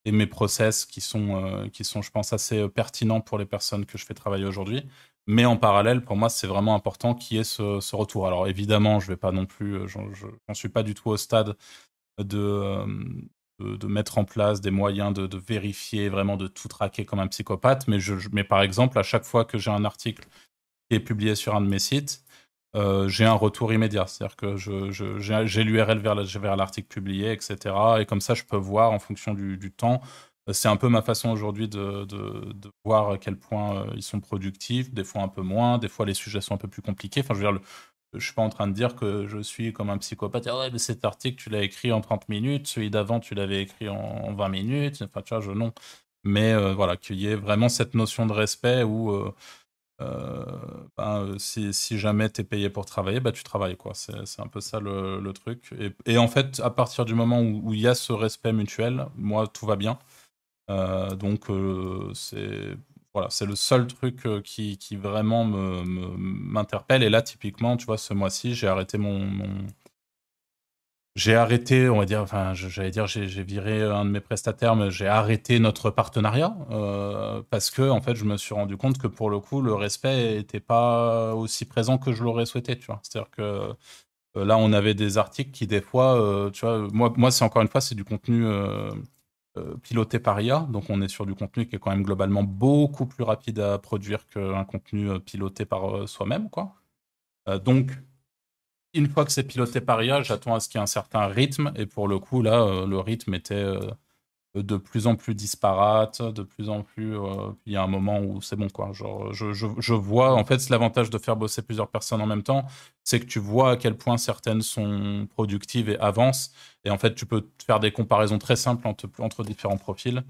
et, mes process qui sont, euh, qui sont, je pense, assez pertinents pour les personnes que je fais travailler aujourd'hui. Mais en parallèle, pour moi, c'est vraiment important qu'il y ait ce, retour. Alors évidemment, je vais pas non plus, je n'en suis pas du tout au stade de, de, mettre en place des moyens de, vérifier, vraiment de tout traquer comme un psychopathe. Mais, je, mais par exemple, à chaque fois que j'ai un article qui est publié sur un de mes sites, euh, j'ai un retour immédiat. C'est-à-dire que j'ai l'URL vers l'article publié, etc. Et comme ça, je peux voir en fonction du, temps. Euh, c'est un peu ma façon aujourd'hui de, voir à quel point euh, ils sont productifs, des fois un peu moins, des fois les sujets sont un peu plus compliqués. Enfin, je veux dire, je suis pas en train de dire que je suis comme un psychopathe. Ah mais cet article, tu l'as écrit en 30 minutes, celui d'avant, tu l'avais écrit en, 20 minutes. Enfin, tu vois, je non. Mais voilà, qu'il y ait vraiment cette notion de respect où euh, ben, euh, si, jamais tu es payé pour travailler, bah, tu travailles. quoi. C'est un peu ça le, truc. Et, en fait, à partir du moment où il y a ce respect mutuel, moi, tout va bien. Euh, donc, c'est voilà, c'est le seul truc qui, qui vraiment m'interpelle. Et là, typiquement, tu vois, ce mois-ci, j'ai arrêté mon, j'ai arrêté, on va dire, enfin, j'allais dire, j'ai viré un de mes prestataires, mais j'ai arrêté notre partenariat euh, parce que, en fait, je me suis rendu compte que pour le coup, le respect n'était pas aussi présent que je l'aurais souhaité. C'est-à-dire que euh, là, on avait des articles qui, des fois, euh, tu vois, moi c'est encore une fois, c'est du contenu piloté par IA, donc on est sur du contenu qui est quand même globalement beaucoup plus rapide à produire qu'un contenu piloté par soi-même, quoi. donc, une fois que c'est piloté par IA, j'attends à ce qu'il y ait un certain rythme. Et pour le coup, là, euh, le rythme était euh, de plus en plus disparate, de plus en plus. Euh, il y a un moment où c'est bon, quoi. Genre, je, je, vois, en fait, l'avantage de faire bosser plusieurs personnes en même temps, c'est que tu vois à quel point certaines sont productives et avancent. Et en fait, tu peux faire des comparaisons très simples entre, entre différents profils.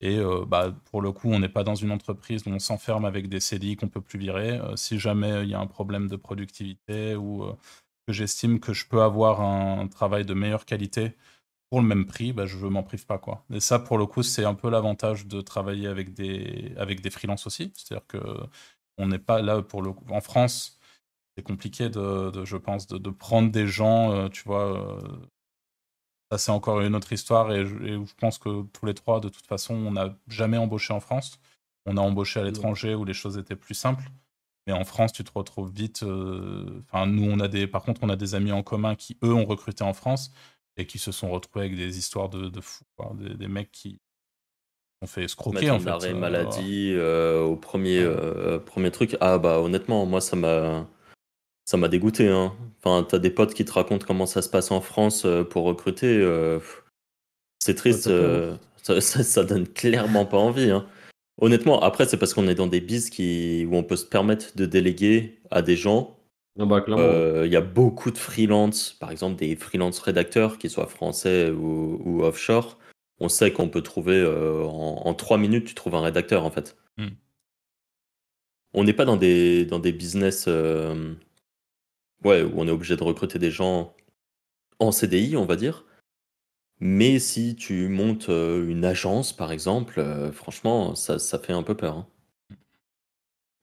Et bah, pour le coup, on n'est pas dans une entreprise où on s'enferme avec des CDI qu'on peut plus virer. si jamais il y a un problème de productivité ou que j'estime que je peux avoir un travail de meilleure qualité pour le même prix, bah, je m'en prive pas. Quoi. Et ça, pour le coup, c'est un peu l'avantage de travailler avec des, avec des freelances aussi. C'est-à-dire qu'on n'est pas là pour le En France, c'est compliqué, de, je pense, de, prendre des gens, euh, tu vois. Euh, ça, c'est encore une autre histoire. Et je, et je, pense que tous les trois, de toute façon, on n'a jamais embauché en France. On a embauché à l'étranger où les choses étaient plus simples. Mais en France, tu te retrouves vite. Euh, enfin, nous, on a des. Par contre, on a des amis en commun qui, eux, ont recruté en France et qui se sont retrouvés avec des histoires de, de fous. Des, mecs qui ont fait escroquer, en fait. arrêt euh, maladie euh, au premier, premier truc. Ah, bah, honnêtement, moi, ça m'a. Ça m'a dégoûté. Hein. Enfin, t'as des potes qui te racontent comment ça se passe en France pour recruter. c'est triste. ça, ça, donne clairement pas envie. Hein. Honnêtement, après, c'est parce qu'on est dans des bises qui... où on peut se permettre de déléguer à des gens. Bah, euh, Il y a beaucoup de freelance, par exemple des freelance rédacteurs, qu'ils soient français ou, offshore. On sait qu'on peut trouver euh, en, trois minutes, tu trouves un rédacteur en fait. Hmm. On n'est pas dans des, dans des business euh, ouais, où on est obligé de recruter des gens en CDI, on va dire. Mais si tu montes une agence, par exemple, franchement, ça, ça, fait un peu peur. Hein.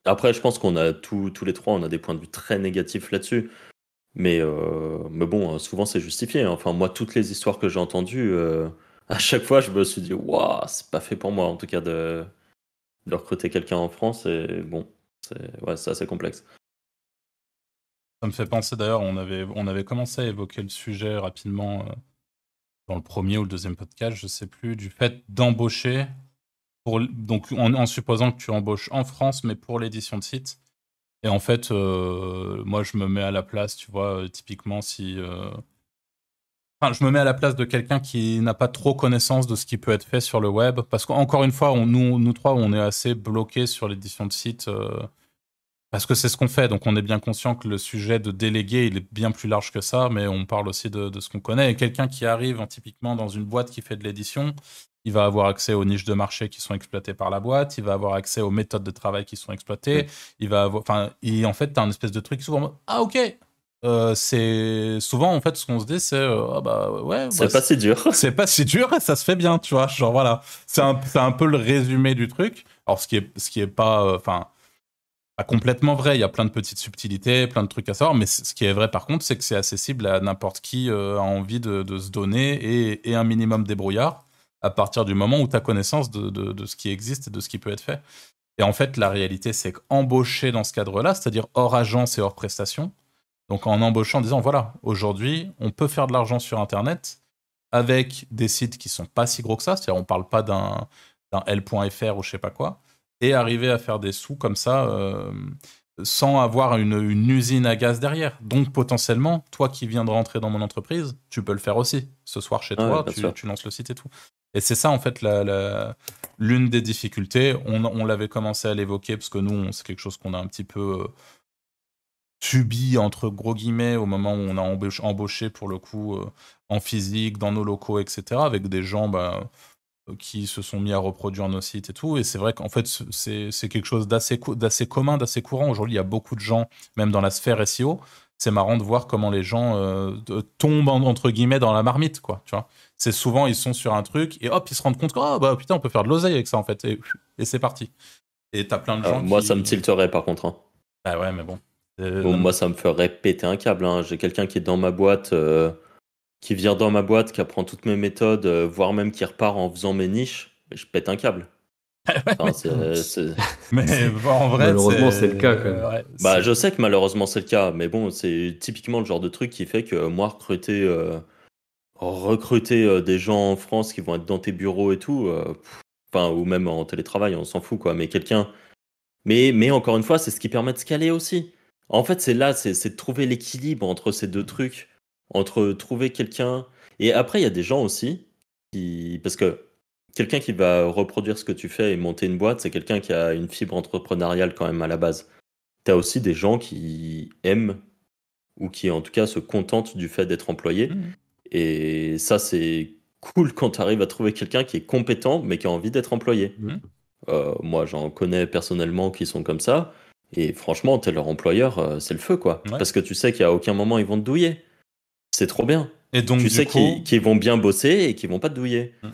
Après, je pense qu'on a tous les trois, on a des points de vue très négatifs là-dessus. Mais, mais bon, hein, souvent c'est justifié. Hein. Enfin, moi, toutes les histoires que j'ai entendues, à chaque fois, je me suis dit, waouh, c'est pas fait pour moi, en tout cas, de, recruter quelqu'un en France. Et bon, c'est ouais, assez complexe. Ça me fait penser d'ailleurs, on avait, on avait commencé à évoquer le sujet rapidement dans le premier ou le deuxième podcast, je sais plus, du fait d'embaucher donc en, supposant que tu embauches en France, mais pour l'édition de site. Et en fait, moi, je me mets à la place, tu vois, typiquement si je me mets à la place de quelqu'un qui n'a pas trop connaissance de ce qui peut être fait sur le web. Parce qu'encore une fois, nous, nous trois, on est assez bloqués sur l'édition de site. Euh, parce que c'est ce qu'on fait. Donc, on est bien conscient que le sujet de déléguer, il est bien plus large que ça. Mais on parle aussi de, ce qu'on connaît. Et quelqu'un qui arrive typiquement dans une boîte qui fait de l'édition, il va avoir accès aux niches de marché qui sont exploitées par la boîte. Il va avoir accès aux méthodes de travail qui sont exploitées. Il va avoir. Enfin, en fait, tu as un espèce de truc souvent. Ah, ok, euh, c'est souvent en fait ce qu'on se dit c'est euh, ah bah ouais c'est pas si dur c'est pas si dur et ça se fait bien tu vois genre voilà c'est un, un peu le résumé du truc alors ce qui est ce qui est pas euh, enfin pas complètement vrai il y a plein de petites subtilités plein de trucs à savoir mais ce qui est vrai par contre c'est que c'est accessible à n'importe qui a envie de, de, se donner et, et, un minimum débrouillard à partir du moment où tu as connaissance de, de, de ce qui existe et de ce qui peut être fait et en fait la réalité c'est qu'embaucher dans ce cadre là c'est-à-dire hors agence et hors prestation donc en embauchant, en disant voilà, aujourd'hui, on peut faire de l'argent sur Internet avec des sites qui sont pas si gros que ça, c'est-à-dire on parle pas d'un L.fr ou je sais pas quoi, et arriver à faire des sous comme ça euh, sans avoir une, usine à gaz derrière. Donc potentiellement, toi qui viens de rentrer dans mon entreprise, tu peux le faire aussi. Ce soir chez toi, tu, lances le site et tout. Et c'est ça en fait l'une des difficultés. On, on l'avait commencé à l'évoquer parce que nous, c'est quelque chose qu'on a un petit peu euh, subi entre gros guillemets au moment où on a embauché, pour le coup euh, en physique, dans nos locaux, etc., avec des gens bah, qui se sont mis à reproduire nos sites et tout. Et c'est vrai qu'en fait, c'est quelque chose d'assez commun, d'assez courant. Aujourd'hui, il y a beaucoup de gens, même dans la sphère SEO. C'est marrant de voir comment les gens euh, tombent entre guillemets dans la marmite, quoi. Tu vois, c'est souvent ils sont sur un truc et hop ils se rendent compte que oh, bah putain on peut faire de l'oseille avec ça en fait et, c'est parti. Et t'as plein de gens. Moi ça me tilterait par contre. Hein. Ah ouais mais bon. Euh, moi, ça me ferait péter un câble. Hein. J'ai quelqu'un qui est dans ma boîte, euh, qui vient dans ma boîte, qui apprend toutes mes méthodes, euh, voire même qui repart en faisant mes niches. Je pète un câble. Mais en vrai, malheureusement, c'est le cas. bah, je sais que malheureusement, c'est le cas. Mais bon, c'est typiquement le genre de truc qui fait que moi, recruter, recruter des gens en France qui vont être dans tes bureaux et tout, enfin, ou même en télétravail, on s'en fout, quoi. Mais quelqu'un. Mais, mais encore une fois, c'est ce qui permet de scaler aussi. En fait, c'est là, c'est de trouver l'équilibre entre ces deux trucs, entre trouver quelqu'un. Et après, il y a des gens aussi qui. Parce que quelqu'un qui va reproduire ce que tu fais et monter une boîte, c'est quelqu'un qui a une fibre entrepreneuriale quand même à la base. Tu as aussi des gens qui aiment ou qui en tout cas se contentent du fait d'être employé. Mmh. Et ça, c'est cool quand tu arrives à trouver quelqu'un qui est compétent mais qui a envie d'être employé. Mmh. Euh, moi, j'en connais personnellement qui sont comme ça. Et franchement, t'es leur employeur, euh, c'est le feu, quoi. Parce que tu sais qu'à aucun moment ils vont te douiller. C'est trop bien. Et donc, tu sais qu'ils vont bien bosser et qu'ils vont pas te douiller. Hum.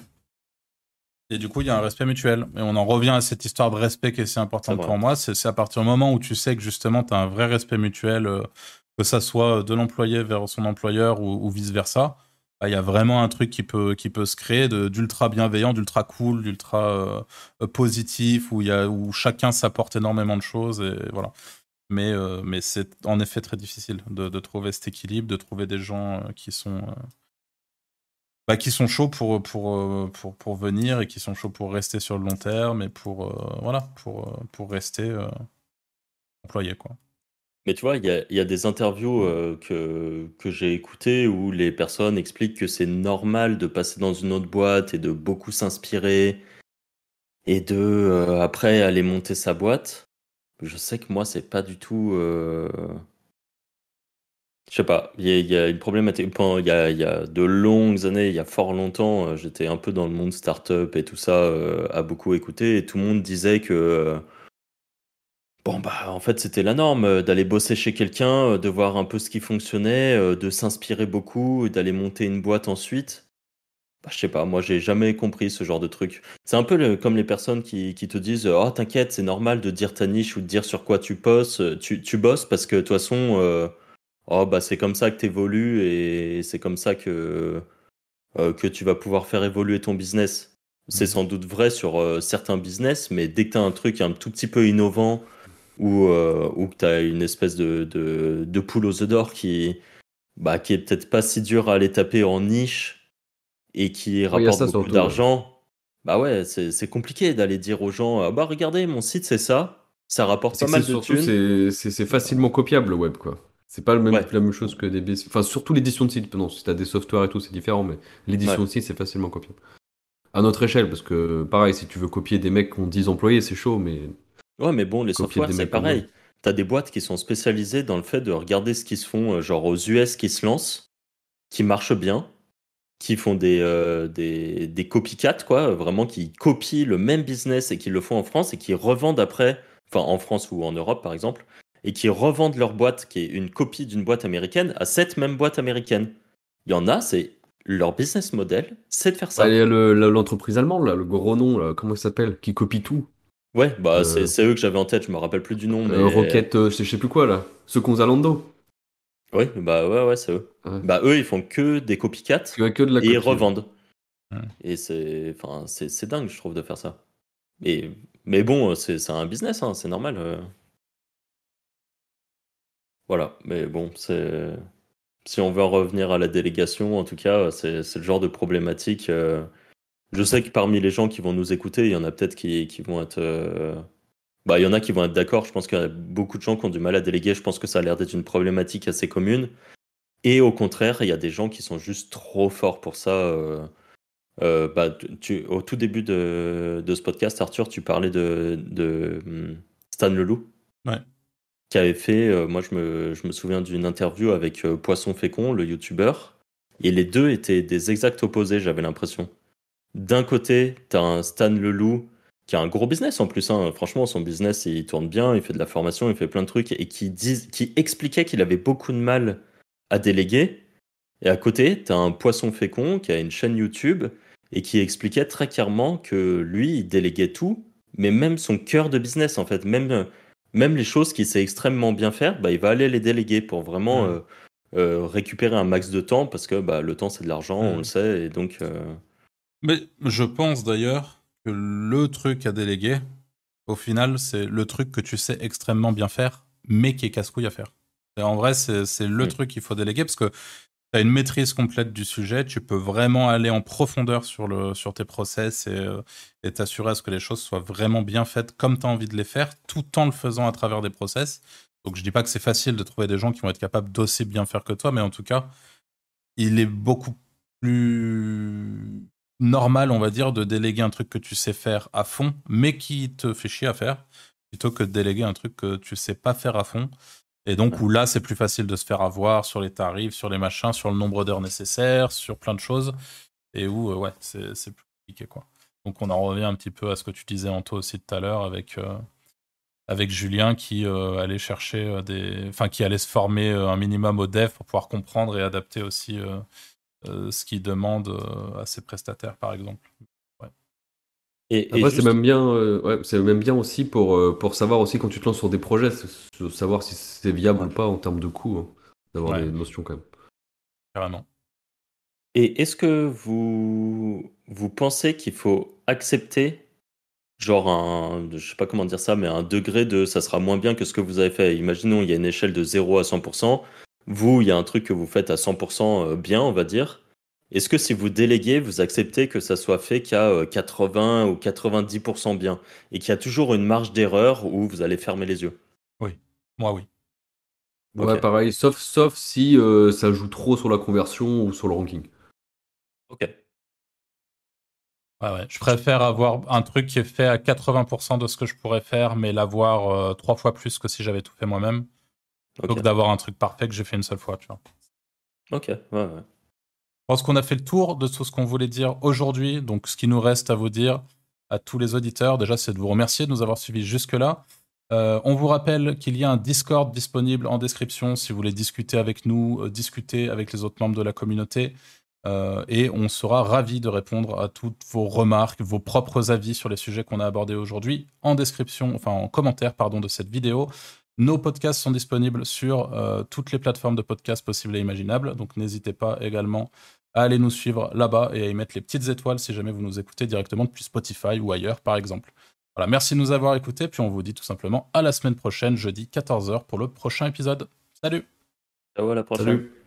Et du coup, il y a un respect mutuel. Et on en revient à cette histoire de respect qui est si importante pour moi. C'est à partir du moment où tu sais que justement, tu as un vrai respect mutuel, euh, que ça soit de l'employé vers son employeur ou vice-versa bah, il y a vraiment un truc qui peut, qui peut se créer d'ultra bienveillant, d'ultra cool, d'ultra euh, positif, où, y a, où chacun s'apporte énormément de choses. Et voilà. Mais, euh, mais c'est en effet très difficile de, de, trouver cet équilibre, de trouver des gens qui sont, bah, qui sont chauds pour, pour, pour, pour, venir et qui sont chauds pour rester sur le long terme et pour, voilà, pour, pour rester employés. Quoi. Mais tu vois, il y a, des interviews euh, que, que j'ai écoutées où les personnes expliquent que c'est normal de passer dans une autre boîte et de beaucoup s'inspirer et de euh, après aller monter sa boîte. Je sais que moi, c'est pas du tout. Euh... Je sais pas, il y, a une problématique. Il y a, il y a de longues années, il y a fort longtemps, euh, j'étais un peu dans le monde startup et tout ça, à beaucoup écouter, et tout le monde disait que Bon, bah, en fait, c'était la norme euh, d'aller bosser chez quelqu'un, euh, de voir un peu ce qui fonctionnait, euh, de s'inspirer beaucoup, d'aller monter une boîte ensuite. Bah, je sais pas, moi, j'ai jamais compris ce genre de truc. C'est un peu comme les personnes qui, te disent Oh, t'inquiète, c'est normal de dire ta niche ou de dire sur quoi tu bosses, tu bosses parce que de toute façon, oh, bah, c'est comme ça que tu évolues et c'est comme ça que, que tu vas pouvoir faire évoluer ton business. C'est mmh. sans doute vrai sur certains business, mais dès que tu as un truc un tout petit peu innovant, ou euh, que tu as une espèce de, de, de poule aux œufs d'or qui, bah, qui est peut-être pas si dur à aller taper en niche et qui rapporte beaucoup d'argent. Bah ouais, c'est c'est compliqué d'aller dire aux gens, ah bah regardez, mon site c'est ça, ça rapporte pas mal c'est de thunes. c'est facilement copiable le web, quoi. C'est pas le même, Ouais. la même chose que des BC. Enfin, surtout l'édition de site. Non, si t'as des softwares et tout, c'est différent, mais l'édition Ouais. de site, c'est facilement copiable. À notre échelle, parce que pareil, si tu veux copier des mecs qui ont 10 employés, c'est chaud, mais Ouais, mais bon, les Copier softwares, c'est pareil. T'as des boîtes qui sont spécialisées dans le fait de regarder ce qui se font, euh, genre aux US qui se lancent, qui marchent bien, qui font des, euh, des, des copycats, quoi, vraiment qui copient le même business et qui le font en France et qui revendent après, enfin en France ou en Europe par exemple, et qui revendent leur boîte, qui est une copie d'une boîte américaine, à cette même boîte américaine. Il y en a, c'est leur business model, c'est de faire ça. Il y a le- le- l'entreprise allemande, là, le gros nom, là, comment il s'appelle, qui copie tout. Ouais, bah Euh, c'est eux que j'avais en tête, je me rappelle plus du nom, mais. Euh, Rocket, euh, je sais plus quoi, là. Second Zalando. Oui, bah ouais, ouais, c'est eux. Ouais. Bah eux, ils font que des copycats. Tu as que de la et ils revendent. Ouais. Et c'est, enfin, c'est, dingue, je trouve, de faire ça. Et, mais bon, c'est, c'est un business, hein, c'est normal. Voilà, mais bon, si on veut en revenir à la délégation, en tout cas, c'est, le genre de problématique. euh, Je sais que parmi les gens qui vont nous écouter, il y en a peut-être qui, vont être. euh, Bah, il y en a qui vont être d'accord. Je pense qu'il y a beaucoup de gens qui ont du mal à déléguer. Je pense que ça a l'air d'être une problématique assez commune. Et au contraire, il y a des gens qui sont juste trop forts pour ça. euh, bah, au tout début de, ce podcast, Arthur, tu parlais de, de hum, Stan Leloup. Ouais. Qui avait fait, euh, moi je me, je me souviens d'une interview avec euh, Poisson Fécond, le youtubeur. Et les deux étaient des exacts opposés, j'avais l'impression. D'un côté, tu as un Stan Leloup qui a un gros business en plus. hein. Franchement, son business, il tourne bien, il fait de la formation, il fait plein de trucs. Et qui, disent, qui expliquait qu'il avait beaucoup de mal à déléguer. Et à côté, tu as un poisson fécond qui a une chaîne YouTube et qui expliquait très clairement que lui, il déléguait tout, mais même son cœur de business, en fait, même, même les choses qu'il sait extrêmement bien faire, bah, il va aller les déléguer pour vraiment Mm. euh, euh, récupérer un max de temps, parce que bah, le temps, c'est de l'argent, on Mm. le sait, et donc... euh, Mais je pense d'ailleurs que le truc à déléguer, au final, c'est le truc que tu sais extrêmement bien faire, mais qui est casse-couille à faire. Et en vrai, c'est le Mm. truc qu'il faut déléguer parce que tu as une maîtrise complète du sujet, tu peux vraiment aller en profondeur sur, tes process et euh, et t'assurer à ce que les choses soient vraiment bien faites comme tu as envie de les faire, tout en le faisant à travers des process. Donc je dis pas que c'est facile de trouver des gens qui vont être capables d'aussi bien faire que toi, mais en tout cas, il est beaucoup plus normal, on va dire, de déléguer un truc que tu sais faire à fond, mais qui te fait chier à faire, plutôt que de déléguer un truc que tu sais pas faire à fond. Et donc, où là, c'est plus facile de se faire avoir sur les tarifs, sur les machins, sur le nombre d'heures nécessaires, sur plein de choses, et où, euh, ouais, c'est c'est plus compliqué, quoi. Donc, on en revient un petit peu à ce que tu disais, Anto, aussi tout à l'heure, avec, euh, avec Julien qui euh, allait chercher euh, des. Enfin, qui allait se former un minimum au dev pour pouvoir comprendre et adapter aussi ce qu'il demande à ses prestataires, par exemple. Et, c'est même bien, euh, ouais, c'est même bien aussi pour, euh, pour savoir aussi quand tu te lances sur des projets, savoir si c'est viable ou pas en termes de coût, hein, d'avoir Ouais. des notions quand même. Carrément. Et est-ce que vous, vous pensez qu'il faut accepter, genre un, je sais pas comment dire ça, mais un degré de ça sera moins bien que ce que vous avez fait? Imaginons, il y a une échelle de 0 à 100%. Vous, il y a un truc que vous faites à 100% bien, on va dire. Est-ce que si vous déléguez, vous acceptez que ça soit fait qu'à euh, 80 ou 90% bien et qu'il y a toujours une marge d'erreur où vous allez fermer les yeux? Moi, oui. Ouais, pareil, sauf, sauf si euh, ça joue trop sur la conversion ou sur le ranking. Ok. Ouais, ouais. Je préfère avoir un truc qui est fait à 80% de ce que je pourrais faire, mais l'avoir euh, trois fois plus que si j'avais tout fait moi-même, plutôt que d'avoir un truc parfait que j'ai fait une seule fois, tu vois. Ok. Ouais, ouais. Pense qu'on a fait le tour de tout ce qu'on voulait dire aujourd'hui. Donc, ce qui nous reste à vous dire à tous les auditeurs, déjà, c'est de vous remercier de nous avoir suivis jusque-là. Euh, on vous rappelle qu'il y a un Discord disponible en description si vous voulez discuter avec nous, euh, discuter avec les autres membres de la communauté. Euh, et on sera ravis de répondre à toutes vos remarques, vos propres avis sur les sujets qu'on a abordés aujourd'hui en description, enfin en commentaire pardon, de cette vidéo. Nos podcasts sont disponibles sur toutes les plateformes de podcasts possibles et imaginables, donc n'hésitez pas également à aller nous suivre là-bas et à y mettre les petites étoiles si jamais vous nous écoutez directement depuis Spotify ou ailleurs par exemple. Voilà, merci de nous avoir écoutés, puis on vous dit tout simplement à la semaine prochaine, jeudi 14h pour le prochain épisode. Salut Ciao, à la prochaine. Salut!